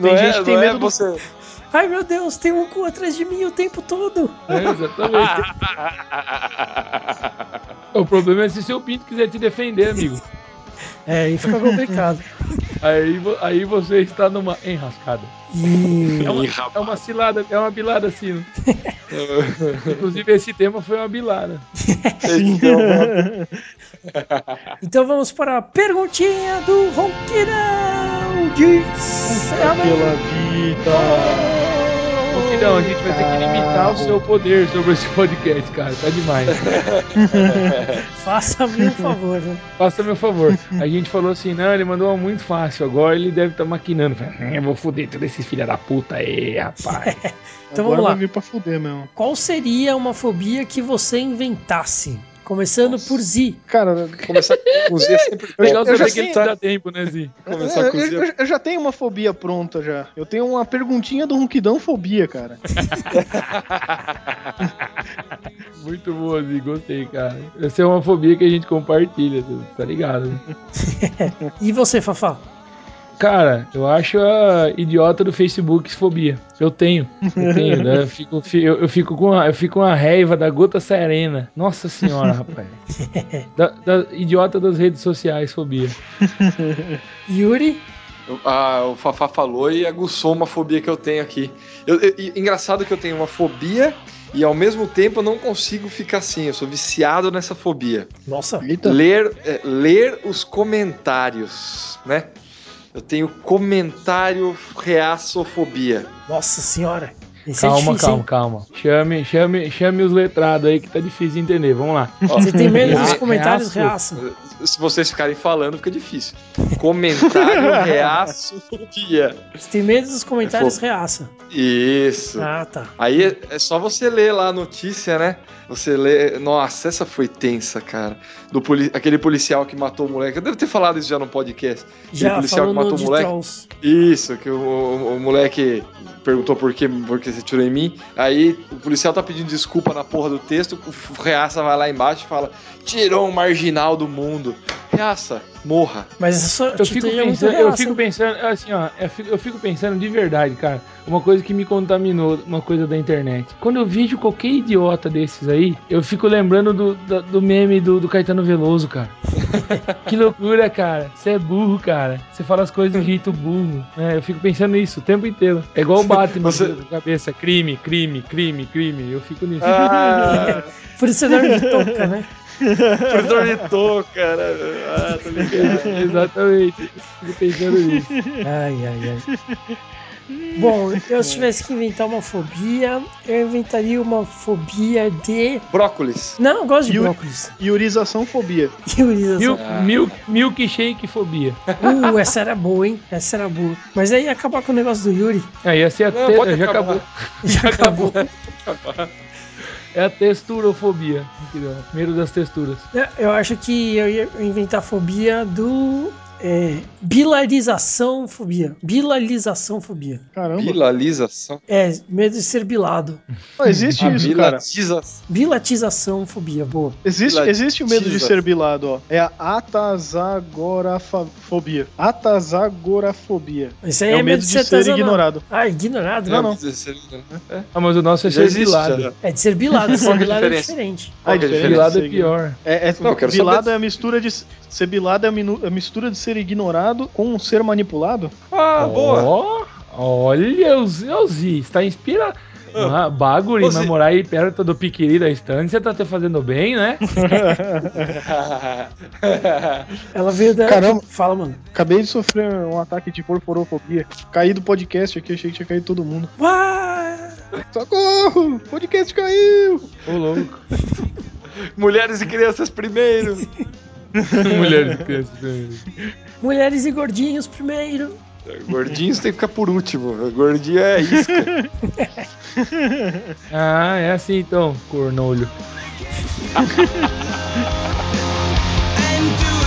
Tem gente que tem não medo do- você. Ai meu Deus, tem um cu atrás de mim o tempo todo. É, exatamente. <laughs> o problema é se seu pinto quiser te defender, amigo. É, aí fica complicado. <laughs> Aí, aí você está numa enrascada. E É uma, é uma cilada, é uma bilada assim. né? <laughs> Inclusive, esse tema foi uma bilada. <laughs> então vamos para a perguntinha do Ronquidão de. Pela vida. Então, a gente vai ter que limitar o seu poder sobre esse podcast, cara. Tá demais. <laughs> Faça-me um favor, né? Faça meu favor. A gente falou assim, não, ele mandou uma muito fácil. Agora ele deve estar maquinando. Falei, "Hum, Eu vou foder todos esses filha da puta aí, rapaz. <laughs> Então Agora vamos lá. pra fuder mesmo. Qual seria uma fobia que você inventasse? Começando Nossa. por Z. Cara, Começar com cozinha é <laughs> sempre Eu- Legal eu já saber que ele sei- dá tempo, né, Zi? Começar eu, a eu- cozinhar. eu- eu já tenho uma fobia pronta já. Eu tenho uma perguntinha do Ronquidão fobia, cara. <laughs> Muito boa, Zi. Gostei, cara. Essa é uma fobia que a gente compartilha, tá ligado? né? <laughs> E você, Fafá? Cara, eu acho a idiota do Facebook fobia. Eu tenho. Eu tenho, né? Eu fico, fi- eu, eu fico com a, eu fico com a raiva da gota serena. Nossa senhora, rapaz. <laughs> Da, da idiota das redes sociais fobia. <laughs> Yuri? Ah, o Fafá falou e aguçou uma fobia que eu tenho aqui. Eu- eu- engraçado que eu tenho uma fobia e ao mesmo tempo eu não consigo ficar assim. Eu sou viciado nessa fobia. Nossa, Eita. Ler, é, ler os comentários, né? Eu tenho comentário reaçofobia. nossa senhora. Esse é calma, difícil, calma, hein? calma. Chame, chame, chame os letrados aí que tá difícil de entender. Vamos lá. Você tem medo dos comentários reaço. reaça. Se vocês ficarem falando, fica difícil. Comentário <laughs> reaçofobia. Você tem medo dos comentários fofo. reaça. Isso. Ah, tá. Aí é- é só você ler lá a notícia, né? Você lê. Nossa, essa foi tensa, cara. Do poli... Aquele policial que matou o moleque. Eu devo ter falado isso já no podcast. Já policial que matou o moleque? Trolls. Isso, que o, o- o moleque perguntou por que, por que você tirou em mim. Aí o policial tá pedindo desculpa na porra do texto. O Reaça vai lá embaixo e fala: Tirou um marginal do mundo. Reaça, morra. Mas essa sua Eu fico, é pensando, eu fico pensando, assim, ó, eu fico, eu fico pensando de verdade, cara. Uma coisa que me contaminou, uma coisa da internet. Quando eu vejo qualquer idiota desses aí, eu fico lembrando do, da- do meme do, do Caetano Veloso, cara. <laughs> que loucura, cara. Você é burro, cara. Você fala as coisas de um jeito burro. né? Eu fico pensando nisso o tempo inteiro. É igual o Batman Você- na cabeça. Crime, crime, crime, crime. Eu fico nisso. Ah, Por isso você dorme de touca, né? <laughs> professor de touca, né? Ah, tô ligado. <laughs> Exatamente. Fico pensando nisso. Ai, ai, ai. Bom, eu se tivesse que inventar uma fobia, eu inventaria uma fobia de. Brócolis. Não, eu gosto de Yuri- brócolis. Iurização fobia. Iurização. Milk, milk, milkshake fobia. Uh, essa era boa, hein? Essa era boa. Mas aí ia acabar com o negócio do Yuri. Aí ia ser a Não, já acabar. acabou. <laughs> Já acabou. É a texturofobia. entendeu? Medo das texturas. Eu- Eu acho que eu ia inventar a fobia do. É, bilarização fobia. Bilarização fobia. Caramba. Bilalização. É, medo de ser bilado. Pô, existe A isso, cara. bilatização. Fobia, boa. Existe, Bilatiza. existe o medo de ser bilado, ó. É a atazagorafobia. Atazagorafobia. Isso aí É é, o medo de ser artesanal. ignorado. Ah, ignorado? Não, não. Ah, mas o nosso é Já ser existe. bilado. já. É de ser bilado. Ser é bilado é diferente. Ah, é diferente. Bilado é Ser pior. É, é, Não, bilado saber- é a mistura de. Ser bilado é a, minu- a mistura de ser ignorado com ser manipulado? Ah, boa. Ó, olha o Zeuzi, está inspirado. Ah, bagulho, Ô, Zi- mas morar aí perto do piquiri da você tá te fazendo bem, né? <laughs> Ela veio da. Caramba. Fala, mano. Acabei de sofrer um ataque de porforofobia. Caí do podcast aqui, achei que tinha caído todo mundo. Uá! Socorro! O podcast caiu! Ô, louco. <laughs> Mulheres e crianças primeiro. <laughs> <laughs> Mulheres e crianças. primeiro. Mulheres e gordinhos primeiro. Gordinhos tem que ficar por último. Gordinho é isca. <laughs> Ah, é assim então, cornolho. <laughs>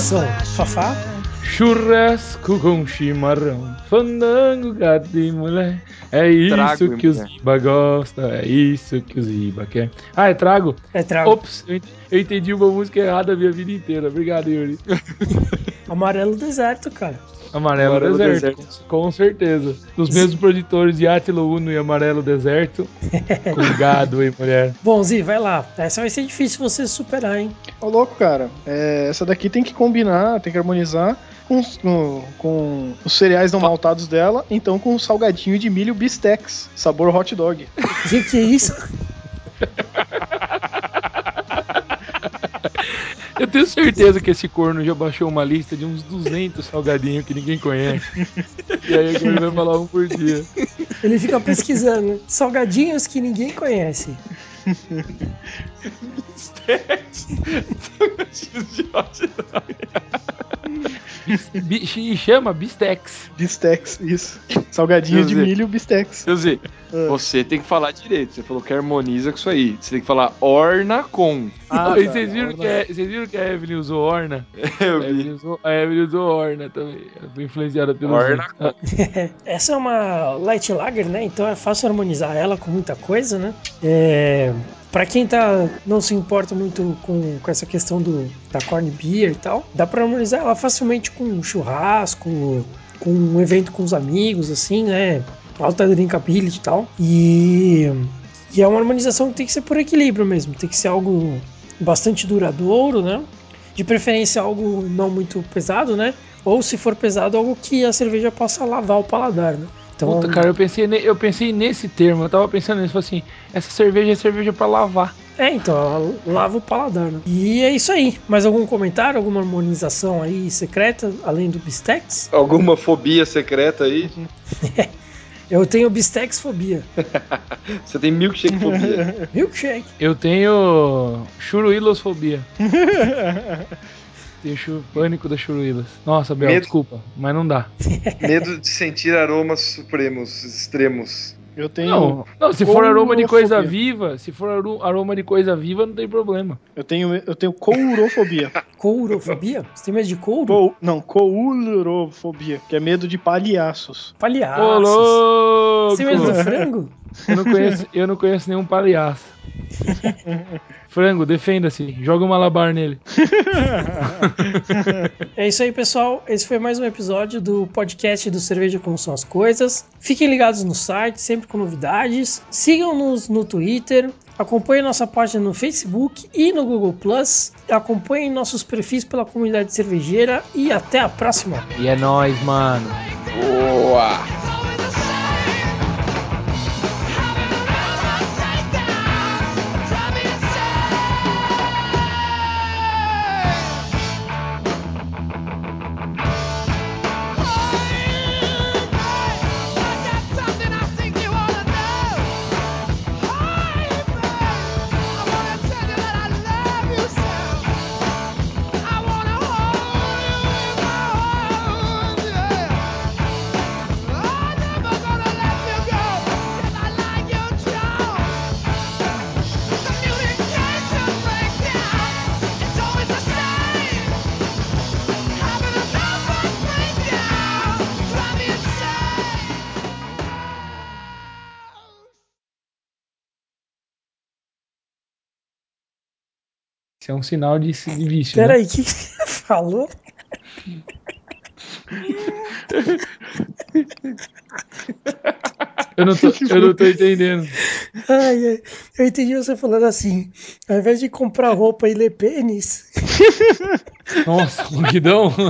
Fafá. Churrasco com chimarrão, fandango, gato e mulher. É isso Trago que os riba gostam, é isso que os riba quer. Ah, é trago? É trago. Ops, eu ent- eu entendi uma música errada a minha vida inteira. Obrigado, Yuri. <laughs> Amarelo deserto, cara. Amarelo, Amarelo deserto, Com, com certeza. Dos mesmos produtores de Átilo Uno e Amarelo Deserto, <laughs> com gado e mulher. Bom, Zi, vai lá. Essa vai ser difícil você superar, hein? Ô louco, cara. É, essa daqui tem que combinar, tem que harmonizar com, os- com, com os cereais não maltados dela, então com o salgadinho de milho Bistex, sabor hot dog. O que, é isso? Eu tenho certeza que esse corno já baixou uma lista de uns 200 salgadinhos que ninguém conhece. E aí ele vai falar um por dia. Ele fica pesquisando salgadinhos que ninguém conhece. <laughs> E chama Bistex. Bistex, isso. Salgadinho de milho Bistex. Seu Zé, Ah. você tem que falar direito. Você falou que harmoniza com isso aí. Você tem que falar orna com. Ah, e tá, vocês viram, que a, vocês viram que a Evelyn usou Orna? <laughs> Eu A Evelyn vi. usou, a Evelyn usou Orna também. Ela foi influenciada pelo. Orna <laughs> Essa é uma light lager, né? Então é fácil harmonizar ela com muita coisa, né? É, para quem tá não se importa muito com, com essa questão do da corn beer e tal, dá para harmonizar ela facilmente com um churrasco, com um evento com os amigos, assim, né? Alta drinkability e tal. E, e é uma harmonização que tem que ser por equilíbrio mesmo, tem que ser algo bastante duradouro, né? De preferência algo não muito pesado, né? Ou se for pesado, algo que a cerveja possa lavar o paladar, né? Então, Puta, cara, eu pensei, ne- eu pensei nesse termo, eu tava pensando nisso, falei assim, essa cerveja é cerveja pra lavar. É, então, ela lava o paladar, né? E é isso aí. Mais algum comentário, alguma harmonização aí secreta, além do Bistex? Alguma fobia secreta aí? <laughs> Eu tenho Bistex fobia. <laughs> Você tem milkshake fobia. <laughs> Milkshake. Eu tenho churuilosfobia. Tenho chu- pânico das churuilas. Nossa, Bel, Medo. desculpa, mas não dá. <laughs> Medo de sentir aromas supremos, extremos. Eu tenho. Não, não, se for aroma de coisa courofobia. viva, se for aroma de coisa viva, não tem problema. Eu tenho, eu tenho courofobia. <laughs> Courofobia? Você tem medo de couro? Cou, não, coulrofobia, que é medo de palhaços. Ô, Palhaços. louco! Você tem medo do frango? Eu não conheço, eu não conheço nenhum palhaço. <laughs> Frango, defenda-se. Joga um malabar nele. É isso aí, pessoal. Esse foi mais um episódio do podcast do Cerveja Como São as Coisas. Fiquem ligados no site, sempre com novidades. Sigam-nos no Twitter. Acompanhem nossa página no Facebook e no Google Plus. Acompanhem nossos perfis pela comunidade cervejeira e até a próxima. E é nóis, mano. Boa! Isso é um sinal de, de vício. né? Peraí, o que que você falou? Eu não tô, eu não tô entendendo. Ai, ai, eu entendi você falando assim. Ao invés de comprar roupa e ler pênis, Nossa, ronquidão. <laughs>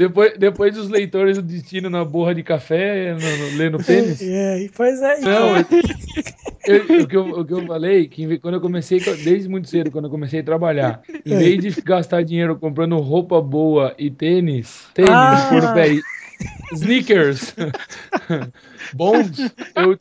depois, depois dos leitores do destino na borra de café, no, no, lendo pênis. <laughs> É, pois é. Não, então- eu- o, que eu, o que eu falei, que quando eu comecei, desde muito cedo, quando eu comecei a trabalhar, em vez de gastar dinheiro comprando roupa boa e tênis, tênis, Ah. por pé, sneakers, <laughs> bons, eu